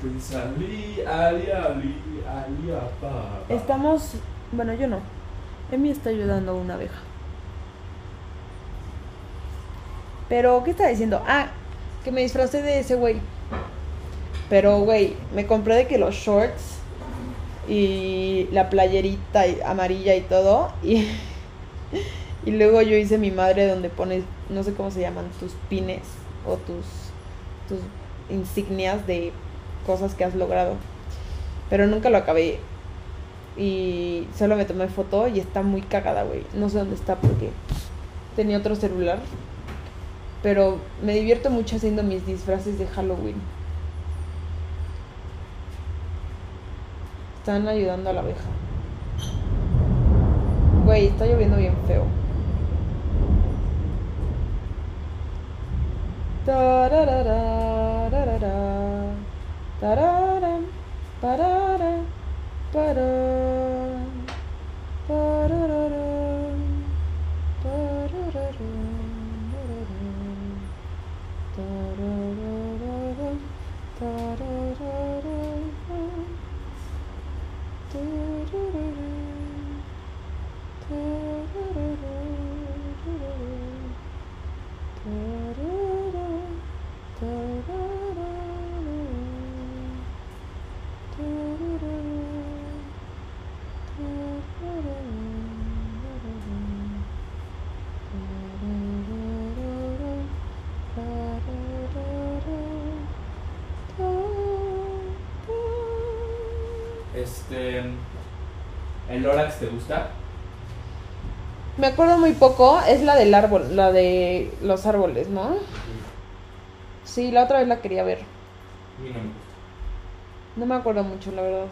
Prince Ali, Ali, Ali, Ali. Estamos... Bueno, yo no. Emi está ayudando a una abeja. Pero, ¿qué está diciendo? Ah, que me disfracé de ese güey. Pero, güey, me compré de que los shorts y la playerita amarilla y todo. Y, y luego yo hice mi madre donde pones, no sé cómo se llaman, tus pines o tus, tus insignias de cosas que has logrado. Pero nunca lo acabé. Y solo me tomé foto y está muy cagada, güey. No sé dónde está porque tenía otro celular. Pero me divierto mucho haciendo mis disfraces de Halloween. Están ayudando a la abeja. Güey, está lloviendo bien feo. Tarararararara, tararam, parara, para, parararam, Este. ¿El Lorax te gusta? Me acuerdo muy poco, es la del árbol, la de los árboles, ¿no? Sí, la otra vez la quería ver. A mí no me gusta. No me acuerdo mucho, la verdad.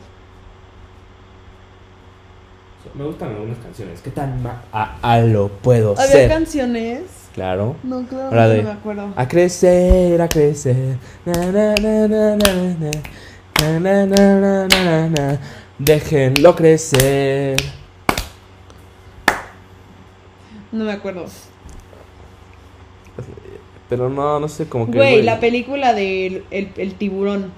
Me gustan algunas canciones. ¿Qué tan ma- a, a lo puedo ¿Había ser? canciones? Claro. No, claro, no de- me acuerdo. A crecer, a crecer. Na, na, na, na. Déjenlo crecer. No me acuerdo. Pero no, no sé, como que. Güey, la película del el, el tiburón.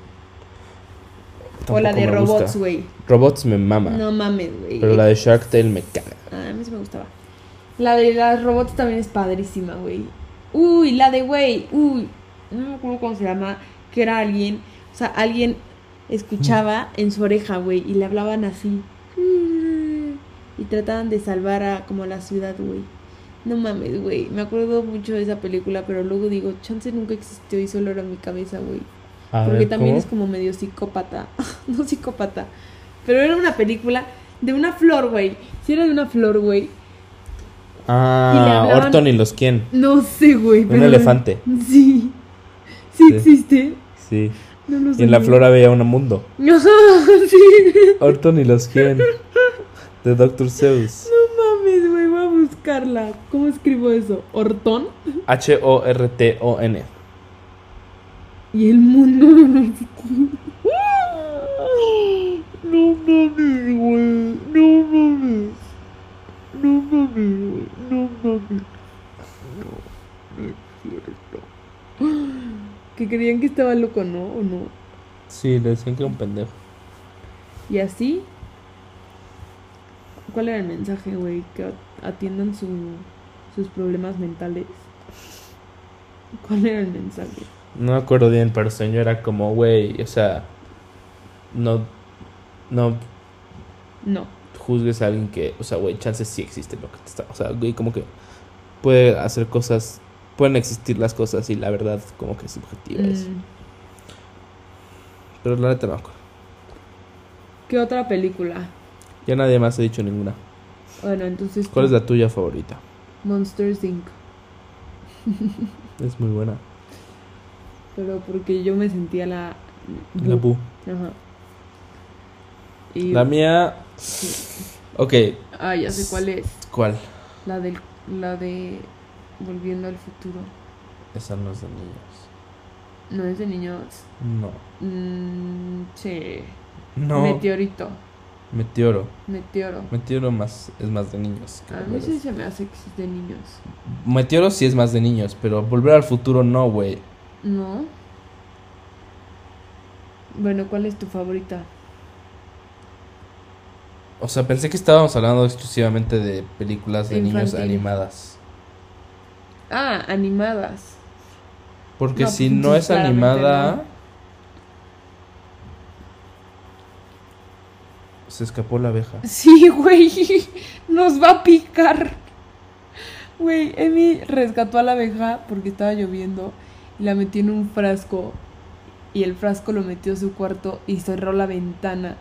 O la de robots, güey. Robots me mama. No mames, güey. Pero la de Shark Tale me caga. Ah, a mí sí me gustaba. La de las robots también es padrísima, güey. Uy, la de güey, uy. No me acuerdo cómo se llama. Que era alguien. O sea, alguien escuchaba en su oreja, güey. Y le hablaban así. Y trataban de salvar a como a la ciudad, güey. No mames, güey. Me acuerdo mucho de esa película, pero luego digo, chance nunca existió y solo era en mi cabeza, güey. Porque ver, también ¿cómo? es como medio psicópata. no psicópata. Pero era una película de una flor, güey. Si era de una flor, güey. Y Ah, hablaban- Orton y los quién. No sé, güey. Un pero- elefante. Sí. Sí, Sí. existe. Sí. No Y en la flora veía un mundo. sí. Orton y los quién. De Dr. Zeus. No mames, güey. Voy a buscarla. ¿Cómo escribo eso? ¿Hortón? H-O-R-T-O-N. Y el mundo. No mames, güey. No mames. No mames, güey. No mames. No, no es cierto. Que creían que estaba loco, ¿no? ¿O no? Sí, le decían que era un pendejo. Y así. ¿Cuál era el mensaje, güey? Que atiendan su, sus problemas mentales. ¿Cuál era el mensaje? No me acuerdo bien, pero el señor era como, güey, o sea, no, no No. juzgues a alguien que, o sea, güey, chances sí existe lo que te está, o sea, güey, como que puede hacer cosas, pueden existir las cosas y la verdad como que es subjetiva. es- Mm, Pero la neta no. ¿Qué otra película? Ya nadie más ha dicho ninguna. Bueno, entonces. ¿Cuál es la tuya favorita? Monsters Inc. Es muy buena. Pero porque yo me sentía la. La Bu. Ajá. Y... La mía. Ok, Ah, ya sé cuál es. ¿cuál? La del. La de. Volviendo al futuro. Esa no es de niños. No es de niños. No. Mm, sí. No. Meteorito. Meteoro. Meteoro. Meteoro más es más de niños. A mí sí se me hace que es de niños. Meteoro sí es más de niños, pero volver al futuro no, güey. ¿No? Bueno, ¿cuál es tu favorita? O sea, pensé que estábamos hablando exclusivamente de películas de niños Infantil. animadas. Ah, animadas. Porque No, si no es animada. no. Se escapó la abeja. Sí, güey. Nos va a picar. Güey, Emi rescató a la abeja porque estaba lloviendo y la metió en un frasco. Y el frasco lo metió a su cuarto y cerró la ventana.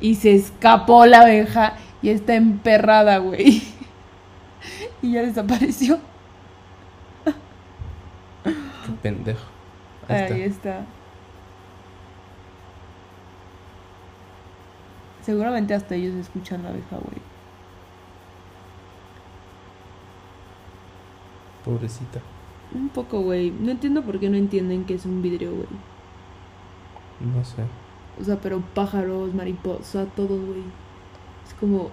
Y se escapó la abeja y está emperrada, güey. Y ya desapareció. Qué pendejo. Ahí Ahí está. está. Seguramente hasta ellos escuchan la abeja, güey. Pobrecita. Un poco, güey. No entiendo por qué no entienden que es un vidrio, güey. No sé. O sea, pero pájaros, mariposa, todo, güey. Es como.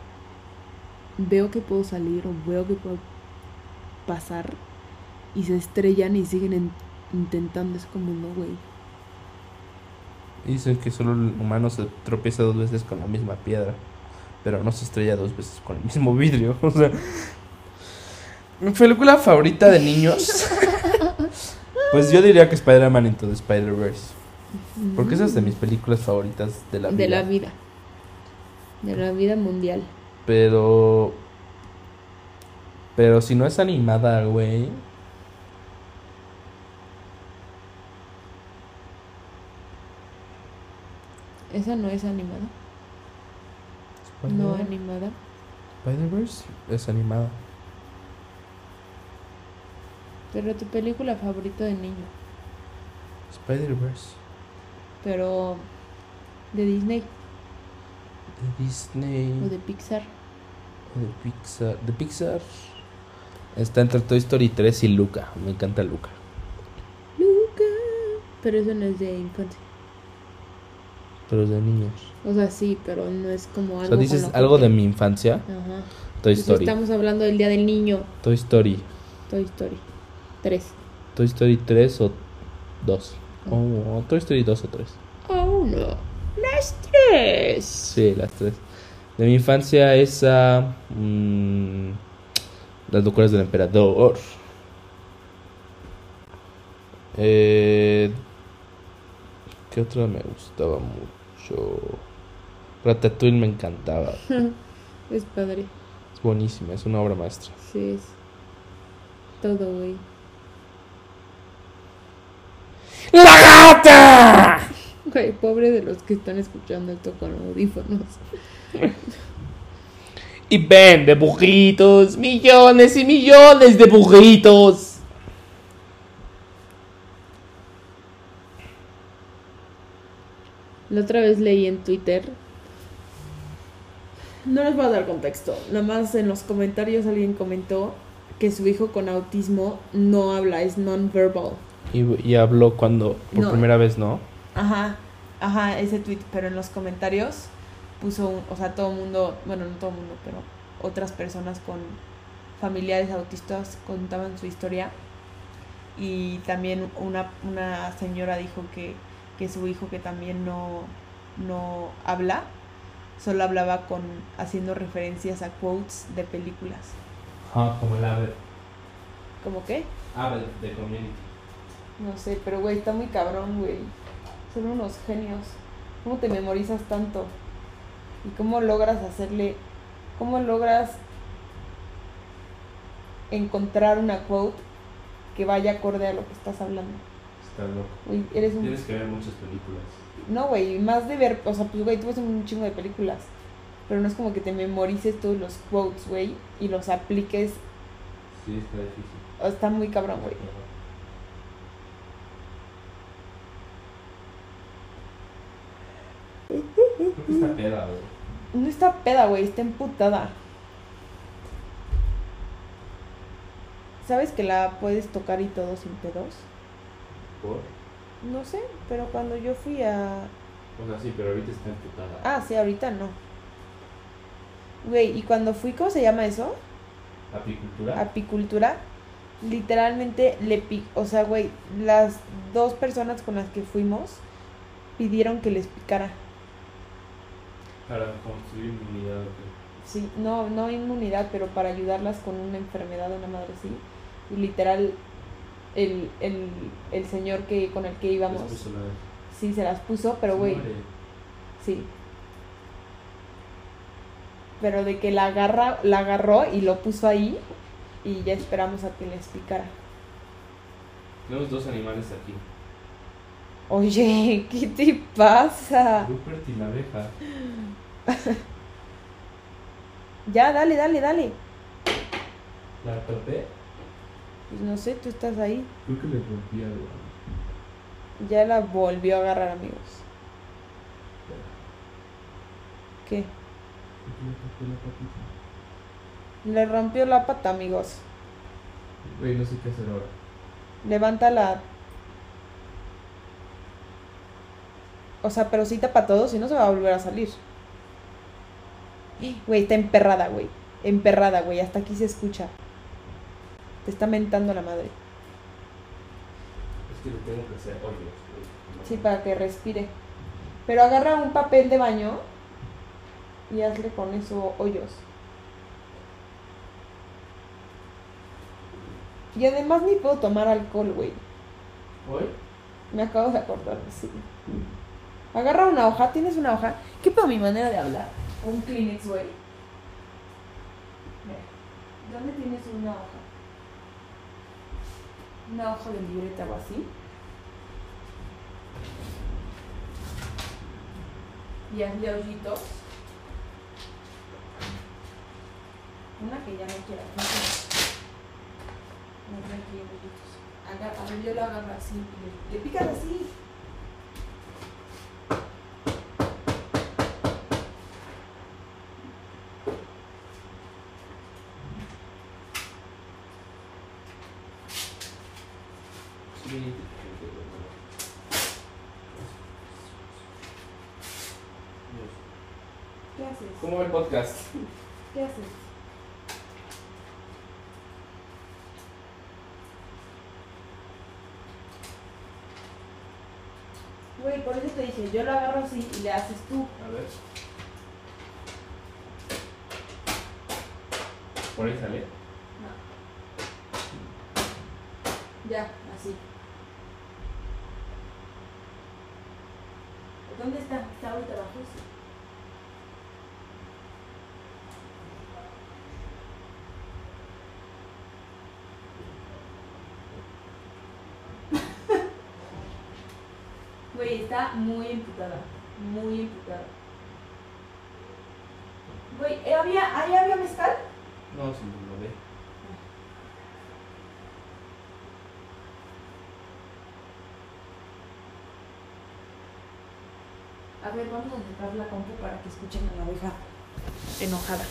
Veo que puedo salir o veo que puedo pasar. Y se estrellan y siguen en- intentando. Es como, no, güey. Dicen que solo el humano se tropieza dos veces con la misma piedra. Pero no se estrella dos veces con el mismo vidrio. O sea. Mi película favorita de niños. pues yo diría que Spider-Man Into the Spider-Verse. Porque esa es de mis películas favoritas de la vida. De la vida. De la vida mundial. Pero. Pero si no es animada, güey. Esa no es animada. No animada. Spider-Verse es animada. Pero tu película favorita de niño. Spider-Verse. Pero de Disney De Disney. o de Pixar. o de Pixar. De Pixar. Está entre Toy Story 3 y Luca. Me encanta Luca. Luca. Pero eso no es de infancia. Pero es de niños. O sea, sí, pero no es como algo. O sea, dices que algo te- de mi infancia. Ajá. Toy Pues Story. Estamos hablando del Día del Niño. Toy Story. Toy Story 3. Toy Story 3 o 2. Oh, Toy Story 2 o 3. Oh, no. Las tres. Sí, las tres. De mi infancia esa... mm, las locuras del emperador. Eh, ¿Qué otra me gustaba mucho? Ratatouille me encantaba. Es padre. Es buenísima, es una obra maestra. Sí, es. Todo, güey. ¡La gata! Güey, pobre de los que están escuchando esto con audífonos. Y vende burritos, millones y millones de burritos. La otra vez leí en Twitter. No les voy a dar contexto. Nada más en los comentarios alguien comentó que su hijo con autismo no habla, es non-verbal. Y, y habló cuando, por No. primera vez, ¿no? Ajá, ajá, ese tweet, pero en los comentarios puso, un- o sea, todo el mundo, bueno, no todo el mundo, pero otras personas con familiares autistas contaban su historia y también una, una señora dijo que, que su hijo que también no, no habla, solo hablaba con haciendo referencias a quotes de películas. Ah, como el ave. ¿Cómo qué? Ave de community. No sé, pero güey, está muy cabrón, güey. Son unos genios. ¿Cómo te memorizas tanto? ¿Y cómo logras hacerle... ¿Cómo logras encontrar una quote que vaya acorde a lo que estás hablando? Está loco. Güey, eres un... que ver muchas películas. No, güey, más de ver... O sea, pues, güey, tú ves un chingo de películas. Pero no es como que te memorices todos los quotes, güey, y los apliques. Sí, está difícil. O está muy cabrón, güey. Creo que está peda, güey. No está peda, güey, está emputada. ¿Sabes que la puedes tocar y todo sin pedos? ¿Por? No sé, pero cuando yo fui a... O sea, sí, pero ahorita está emputada. Ah, sí, ahorita no. Güey, y cuando fui, ¿cómo se llama eso? ¿Apicultura? Apicultura. Literalmente le pi... O sea, güey, las dos personas con las que fuimos pidieron que les picara. Para construir inmunidad. Sí, no, no inmunidad, pero para ayudarlas con una enfermedad, una madre así. Y literal, el, el, el señor que con el que íbamos, sí se las puso, pero güey, sí. Pero de que la agarra, la agarró y lo puso ahí y ya esperamos a que les picara. Tenemos dos animales aquí. Oye, ¿qué te pasa? Rupert y la abeja. Ya, dale, dale, dale. La topé. Pues no sé, tú estás ahí. Creo que le rompí algo. Ya la volvió a agarrar, amigos. ¿Qué? Le rompió la pata, amigos. Güey, no sé qué hacer ahora. Levántala. O sea, pero sí tapa todo, si no se va a volver a salir. Güey, está emperrada, güey. Emperrada, güey. Hasta aquí se escucha. Te está mentando la madre. Es que le tengo que hacer hoyos. güey. Sí, para que respire. Pero agarra un papel de baño y hazle con eso hoyos. Y además ni puedo tomar alcohol, güey. ¿Hoy? Me acabo de acordar, sí. Agarra una hoja, ¿tienes una hoja? ¿Qué pedo mi manera de hablar? Un Kleenex, güey. ¿Dónde tienes una hoja? una hoja de libreta o así. Y hazle hoyitos. Una que ya no quiero. No quiero hoyitos. Agarra, yo lo agarro así. Le picas así. Yo lo agarro así y le haces tú. A ver. ¿Por ahí sale? No. Ya, así. ¿Dónde está? Está ahorita abajo. sí. Güey, está muy emputada. Muy emputada. Güey, ¿eh, ¿había, ¿ahí había mezcal? No, si no lo ve. A ver, vamos a cerrar la compu para que escuchen a la abeja enojada.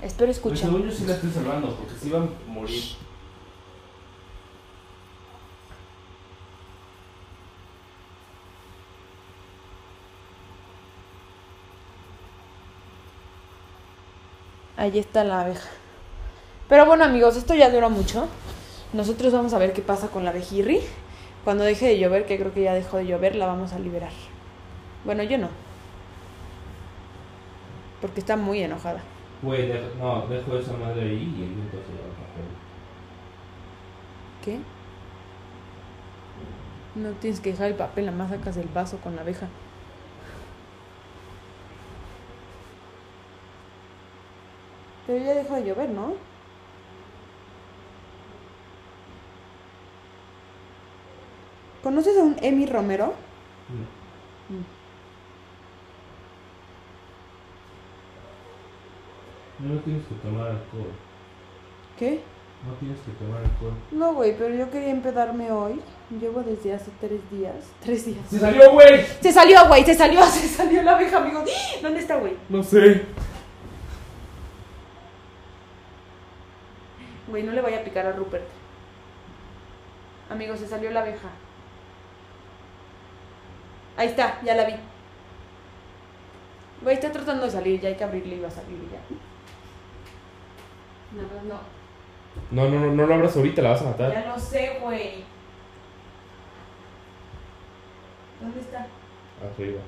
Espero Pues escuchen. según yo sí la estoy salvando, porque si iba a morir. Ahí está la abeja. Pero bueno, amigos, esto ya dura mucho. Nosotros vamos a ver qué pasa con la abejirri. Cuando deje de llover, que creo que ya dejó de llover, la vamos a liberar. Bueno, yo no. Porque está muy enojada. Güey, no, dejo esa madre ahí y el viento se va a. ¿Qué? No tienes que dejar el papel, nada más sacas el vaso con la abeja. Pero ya dejó de llover, ¿no? ¿Conoces a un Emi Romero? No. No tienes que tomar alcohol. ¿Qué? No tienes que tomar alcohol. No, güey, pero yo quería empedarme hoy. Llevo desde hace tres días. Tres días. ¡Se salió, güey! Se salió, güey, se salió, se salió la abeja, amigo. ¿Dónde está, güey? No sé. Güey, no le vaya a picar a Rupert. Amigo, se salió la abeja. Ahí está, ya la vi. Güey, está tratando de salir, ya hay que abrirle y va a salir y ya. Nada más no. No, no, no, no lo abras ahorita, la vas a matar. Ya lo sé, güey. ¿Dónde está? Arriba.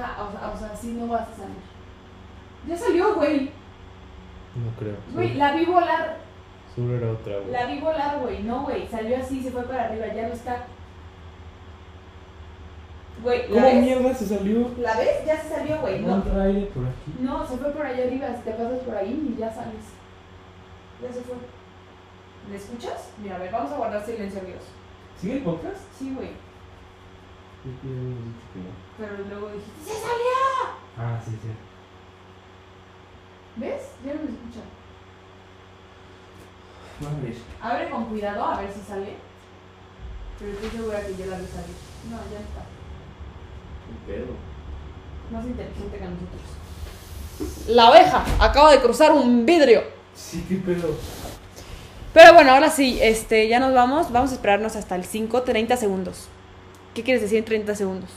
O sea, o sea, así no vas a salir. Ya salió, güey. No creo. Güey, la vi volar. Solo era otra, güey. La vi volar, güey. No, güey. Salió así, se fue para arriba, ya no está. Güey, ¿la ¿Cómo ves? mierda se salió? ¿La ves? Ya se salió, güey. No entra aire por aquí. no, se fue por allá arriba. Si te pasas por ahí y ya sales. Ya se fue. ¿Le escuchas? Mira, a ver, vamos a guardar silencio, amigos. ¿Sigue el podcast? Sí, güey. Yo no. Pero luego dijiste, ¡se salió! Ah, sí, sí. ¿Ves? Ya no me escucha. Madre. Abre con cuidado a ver si sale. Pero estoy segura que ya la vi salir. No, ya está. ¿Qué pedo? Más inteligente que nosotros. La abeja acaba de cruzar un vidrio. Sí, qué pedo. Pero bueno, ahora sí, este, ya nos vamos. Vamos a esperarnos hasta el 5, 30 segundos. ¿Qué quieres decir en 30 segundos?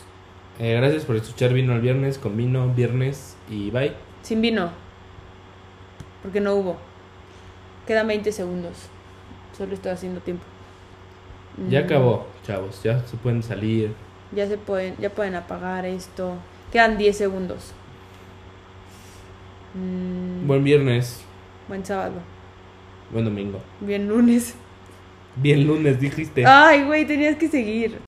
Eh, gracias por escuchar Vino el viernes, con vino, viernes y bye. Sin vino. Porque no hubo. Quedan 20 segundos. Solo estoy haciendo tiempo. Ya Mm, acabó, chavos. Ya se pueden salir. Ya se pueden, ya pueden apagar esto. Quedan 10 segundos. Mm, Buen viernes, buen sábado. buen domingo. Bien lunes. Bien lunes, dijiste. Ay, güey, tenías que seguir.